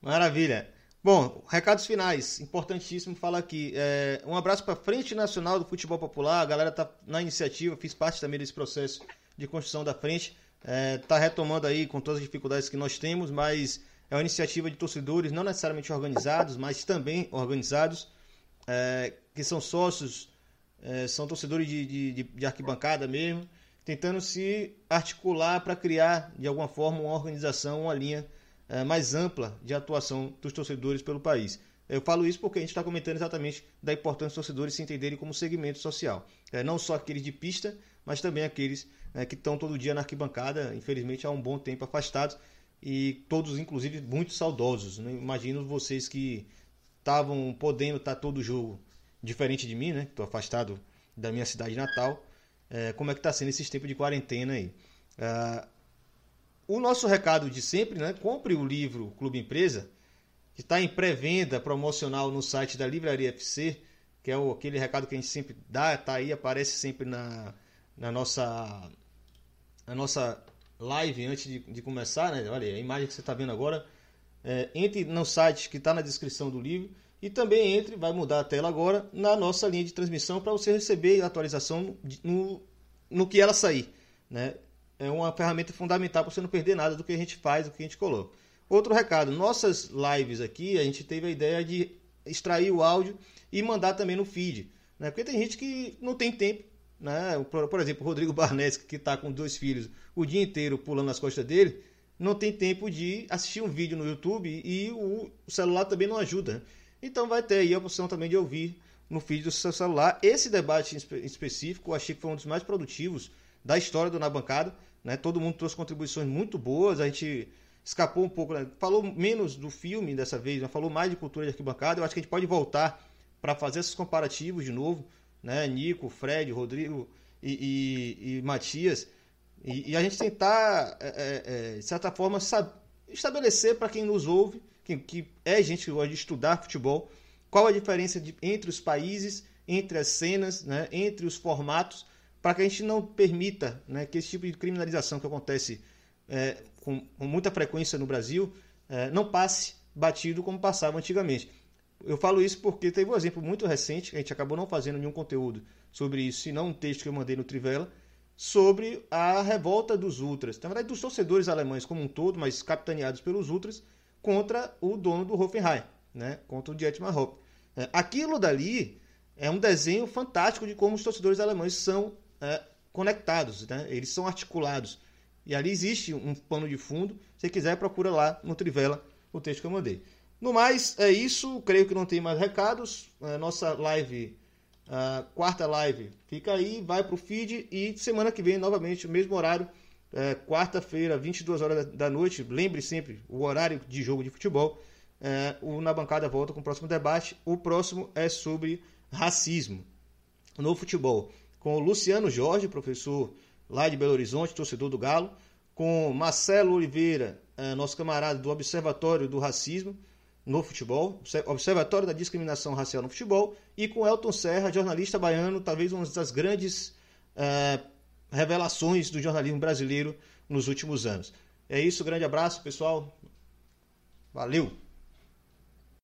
Maravilha. Bom, recados finais, importantíssimo falar aqui. É, um abraço para a Frente Nacional do Futebol Popular, a galera tá na iniciativa, fiz parte também desse processo de construção da frente. É, tá retomando aí com todas as dificuldades que nós temos, mas é uma iniciativa de torcedores não necessariamente organizados, mas também organizados, é, que são sócios, é, são torcedores de, de, de arquibancada mesmo, tentando se articular para criar de alguma forma uma organização, uma linha é, mais ampla de atuação dos torcedores pelo país. Eu falo isso porque a gente está comentando exatamente da importância dos torcedores se entenderem como segmento social. É, não só aqueles de pista, mas também aqueles né, que estão todo dia na arquibancada, infelizmente há um bom tempo afastados, e todos, inclusive, muito saudosos. Né? Imagino vocês que estavam podendo estar todo jogo, diferente de mim, né? Estou afastado da minha cidade natal. É, como é que está sendo esses tempos de quarentena aí? Uh, o nosso recado de sempre, né? Compre o livro Clube Empresa, que está em pré-venda promocional no site da Livraria FC, que é o, aquele recado que a gente sempre dá, tá aí, aparece sempre na, na nossa na nossa live antes de, de começar, né? Olha, a imagem que você está vendo agora é, entre no site que está na descrição do livro e também entre, vai mudar a tela agora, na nossa linha de transmissão para você receber a atualização no, no que ela sair. Né? É uma ferramenta fundamental para você não perder nada do que a gente faz, do que a gente coloca. Outro recado, nossas lives aqui, a gente teve a ideia de extrair o áudio e mandar também no feed. Né? Porque tem gente que não tem tempo. Né? Por, por exemplo, o Rodrigo Barnes, que está com dois filhos o dia inteiro pulando nas costas dele, não tem tempo de assistir um vídeo no YouTube e o celular também não ajuda. Né? Então vai ter aí a opção também de ouvir no feed do seu celular. Esse debate em específico, eu achei que foi um dos mais produtivos da história do Na Bancada. Né? Todo mundo trouxe contribuições muito boas. A gente escapou um pouco, né? falou menos do filme dessa vez, mas falou mais de cultura de arquibancada. Eu acho que a gente pode voltar para fazer esses comparativos de novo. Né? Nico, Fred, Rodrigo e, e, e Matias. E, e, a gente tentar, é, é, é de certa forma, estabelecer para quem nos ouve que, que é gente que gosta de estudar futebol, qual a diferença de, entre os países, entre as cenas, né, entre os formatos, para que a gente não permita né, que esse tipo de criminalização que acontece é, com, com, muita frequência no Brasil é, não passe batido como passava antigamente. Eu falo isso porque teve um exemplo muito recente, a gente acabou não fazendo nenhum conteúdo sobre isso, senão um texto que eu mandei no Trivela, sobre a revolta dos ultras, na verdade dos torcedores alemães como um todo, mas capitaneados pelos ultras, contra o dono do Hoffenheim, né? contra o Dietmar Hopp. É, aquilo dali é um desenho fantástico de como os torcedores alemães são é, conectados, né? eles são articulados. E ali existe um pano de fundo. Se quiser, procura lá no Trivela o texto que eu mandei. No mais, é isso. Creio que não tem mais recados. A nossa live, a quarta live, fica aí, vai para o feed. E semana que vem, novamente, o mesmo horário é, quarta-feira, 22 horas da noite. Lembre sempre o horário de jogo de futebol. É, o Na Bancada volta com o próximo debate. O próximo é sobre racismo no futebol. Com o Luciano Jorge, professor lá de Belo Horizonte, torcedor do Galo. Com Marcelo Oliveira, é, nosso camarada do Observatório do Racismo no futebol, Observatório da Discriminação Racial no Futebol, e com Elton Serra, jornalista baiano, talvez uma das grandes é, revelações do jornalismo brasileiro nos últimos anos. É isso, grande abraço, pessoal. Valeu!